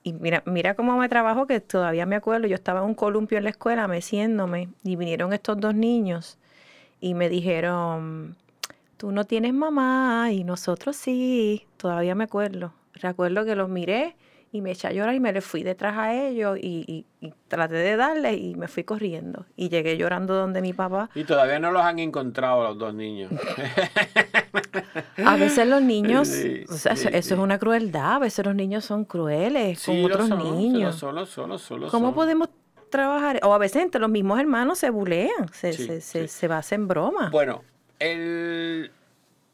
Y mira, mira cómo me trabajo, que todavía me acuerdo. Yo estaba en un columpio en la escuela meciéndome y vinieron estos dos niños y me dijeron, tú no tienes mamá y nosotros sí. Todavía me acuerdo. Recuerdo que los miré y me eché a llorar y me le fui detrás a ellos y, y- y traté de darle y me fui corriendo. Y llegué llorando donde mi papá. Y todavía no los han encontrado los dos niños. [LAUGHS] A veces los niños, Sí, o sea, sí, eso, es una crueldad. A veces los niños son crueles con otros son, niños. son, lo son, lo son, lo ¿Cómo podemos trabajar? O a veces entre los mismos hermanos se bulean, se, se, se, se hacen bromas. Bueno, el...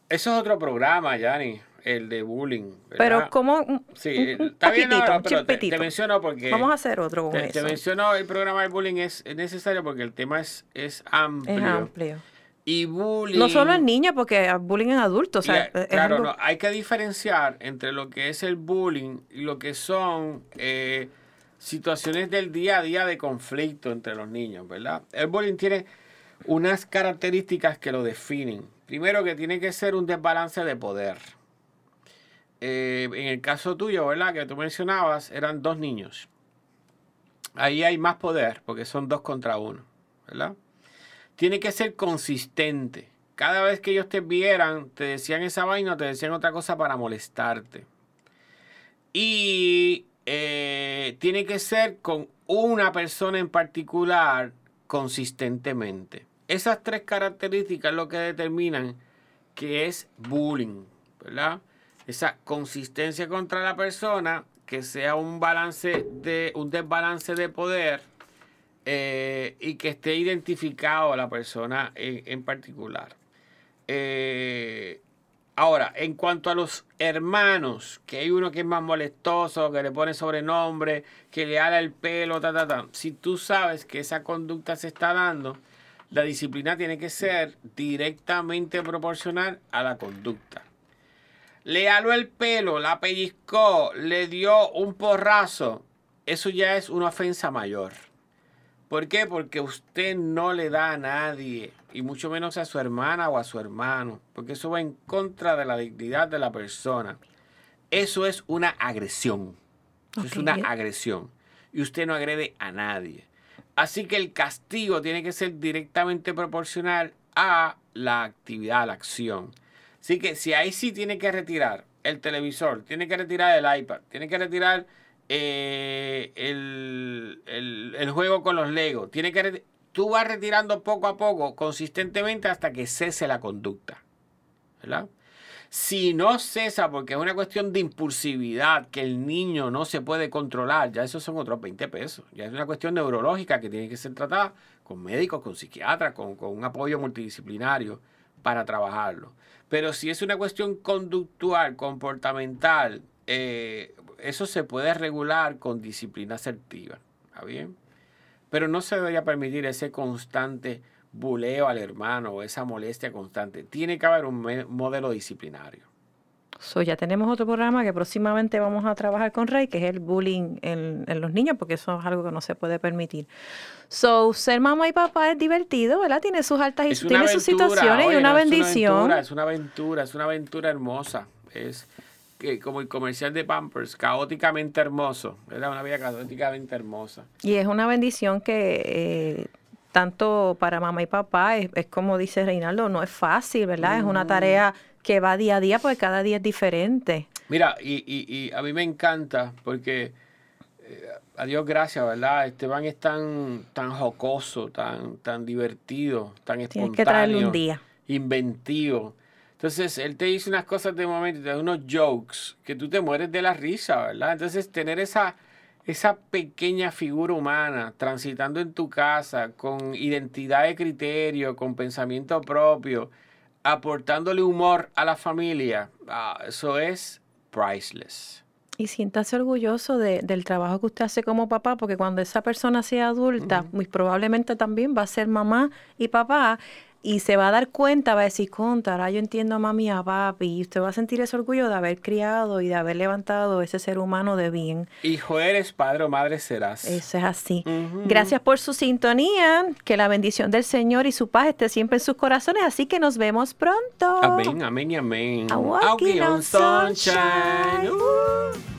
eso es otro programa, Yanni, el de bullying. ¿verdad? Pero como Sí, está bien, pero te, menciono porque... Vamos a hacer otro con te, te menciono el programa del bullying es, es necesario porque el tema es, es amplio. Es amplio. Y bullying... No solo en niños, porque bullying en adultos. O sea, Y, es claro, no, hay que diferenciar entre lo que es el bullying y lo que son eh, situaciones del día a día de conflicto entre los niños, ¿verdad? El bullying tiene unas características que lo definen. Primero que tiene que ser un desbalance de poder. Eh, en el caso tuyo, ¿verdad? Que tú mencionabas, eran dos niños. Ahí hay más poder porque son dos contra uno, ¿verdad? Tiene que ser consistente. Cada vez que ellos te vieran, te decían esa vaina, te decían otra cosa para molestarte. Y eh, tiene que ser con una persona en particular consistentemente. Esas tres características lo que determinan que es bullying, ¿verdad? Esa consistencia contra la persona, que sea un balance de un desbalance de poder eh, y que esté identificado a la persona en, particular. Eh, ahora, en cuanto a los hermanos, que hay uno que es más molestoso, que le pone sobrenombre, que le ala el pelo, ta, ta, ta. Si tú sabes que esa conducta se está dando, la disciplina tiene que ser directamente proporcional a la conducta. Le aló el pelo, la pellizcó, le dio un porrazo. Eso ya es una ofensa mayor. ¿Por qué? Porque usted no le da a nadie, y mucho menos a su hermana o a su hermano, porque eso va en contra de la dignidad de la persona. Eso es una agresión. Eso es una agresión. Y usted no agrede a nadie. Así que el castigo tiene que ser directamente proporcional a la actividad, a la acción. Así que si ahí sí tiene que retirar el televisor, tiene que retirar el iPad, tiene que retirar eh, el, el- el juego con los Legos, tiene que tú vas retirando poco a poco, consistentemente hasta que cese la conducta. ¿Verdad? Si no cesa porque es una cuestión de impulsividad, que el niño no se puede controlar, ya esos son otros 20 pesos. Ya es una cuestión neurológica que tiene que ser tratada con médicos, con psiquiatras, con, con un apoyo multidisciplinario para trabajarlo. Pero si es una cuestión conductual, comportamental, eh, eso se puede regular con disciplina asertiva. ¿Está bien? Pero no se debería permitir ese constante buleo al hermano o esa molestia constante. Tiene que haber un modelo disciplinario. So, ya tenemos otro programa que próximamente vamos a trabajar con Rey, que es el bullying en, en los niños, porque eso es algo que no se puede permitir. So, ser mamá y papá es divertido, ¿verdad? Tiene sus altas y Es una tiene sus aventura, situaciones y una no, bendición. Es una aventura, es una aventura hermosa. Es que, como el comercial de Pampers, caóticamente hermoso. Era una vida caóticamente hermosa. Y es una bendición que eh, tanto para mamá y papá, es, es como dice Reinaldo, no es fácil, ¿verdad? Es una tarea que va día a día, porque cada día es diferente. Mira, y, y- y a mí me encanta porque, eh, a Dios gracias, ¿verdad? Esteban es tan, tan jocoso, tan, tan divertido, tan Tienes espontáneo. que traerle un día. inventivo. Entonces, él te dice unas cosas de momento, te da unos jokes, que tú te mueres de la risa, ¿verdad? Entonces, tener esa, esa pequeña figura humana transitando en tu casa con identidad de criterio, con pensamiento propio, aportándole humor a la familia, ah, eso es priceless. Y siéntase orgulloso de, del trabajo que usted hace como papá, porque cuando esa persona sea adulta, muy probablemente también va a ser mamá y papá, y se va a dar cuenta, va a decir, contra, yo entiendo a mami y a papi, y usted va a sentir ese orgullo de haber criado y de haber levantado ese ser humano de bien. Hijo eres, padre o madre serás. Eso es así. Gracias por su sintonía, que la bendición del Señor y su paz esté siempre en sus corazones, así que nos vemos pronto. Amén, amén y amén. A walking on sunshine. Uh.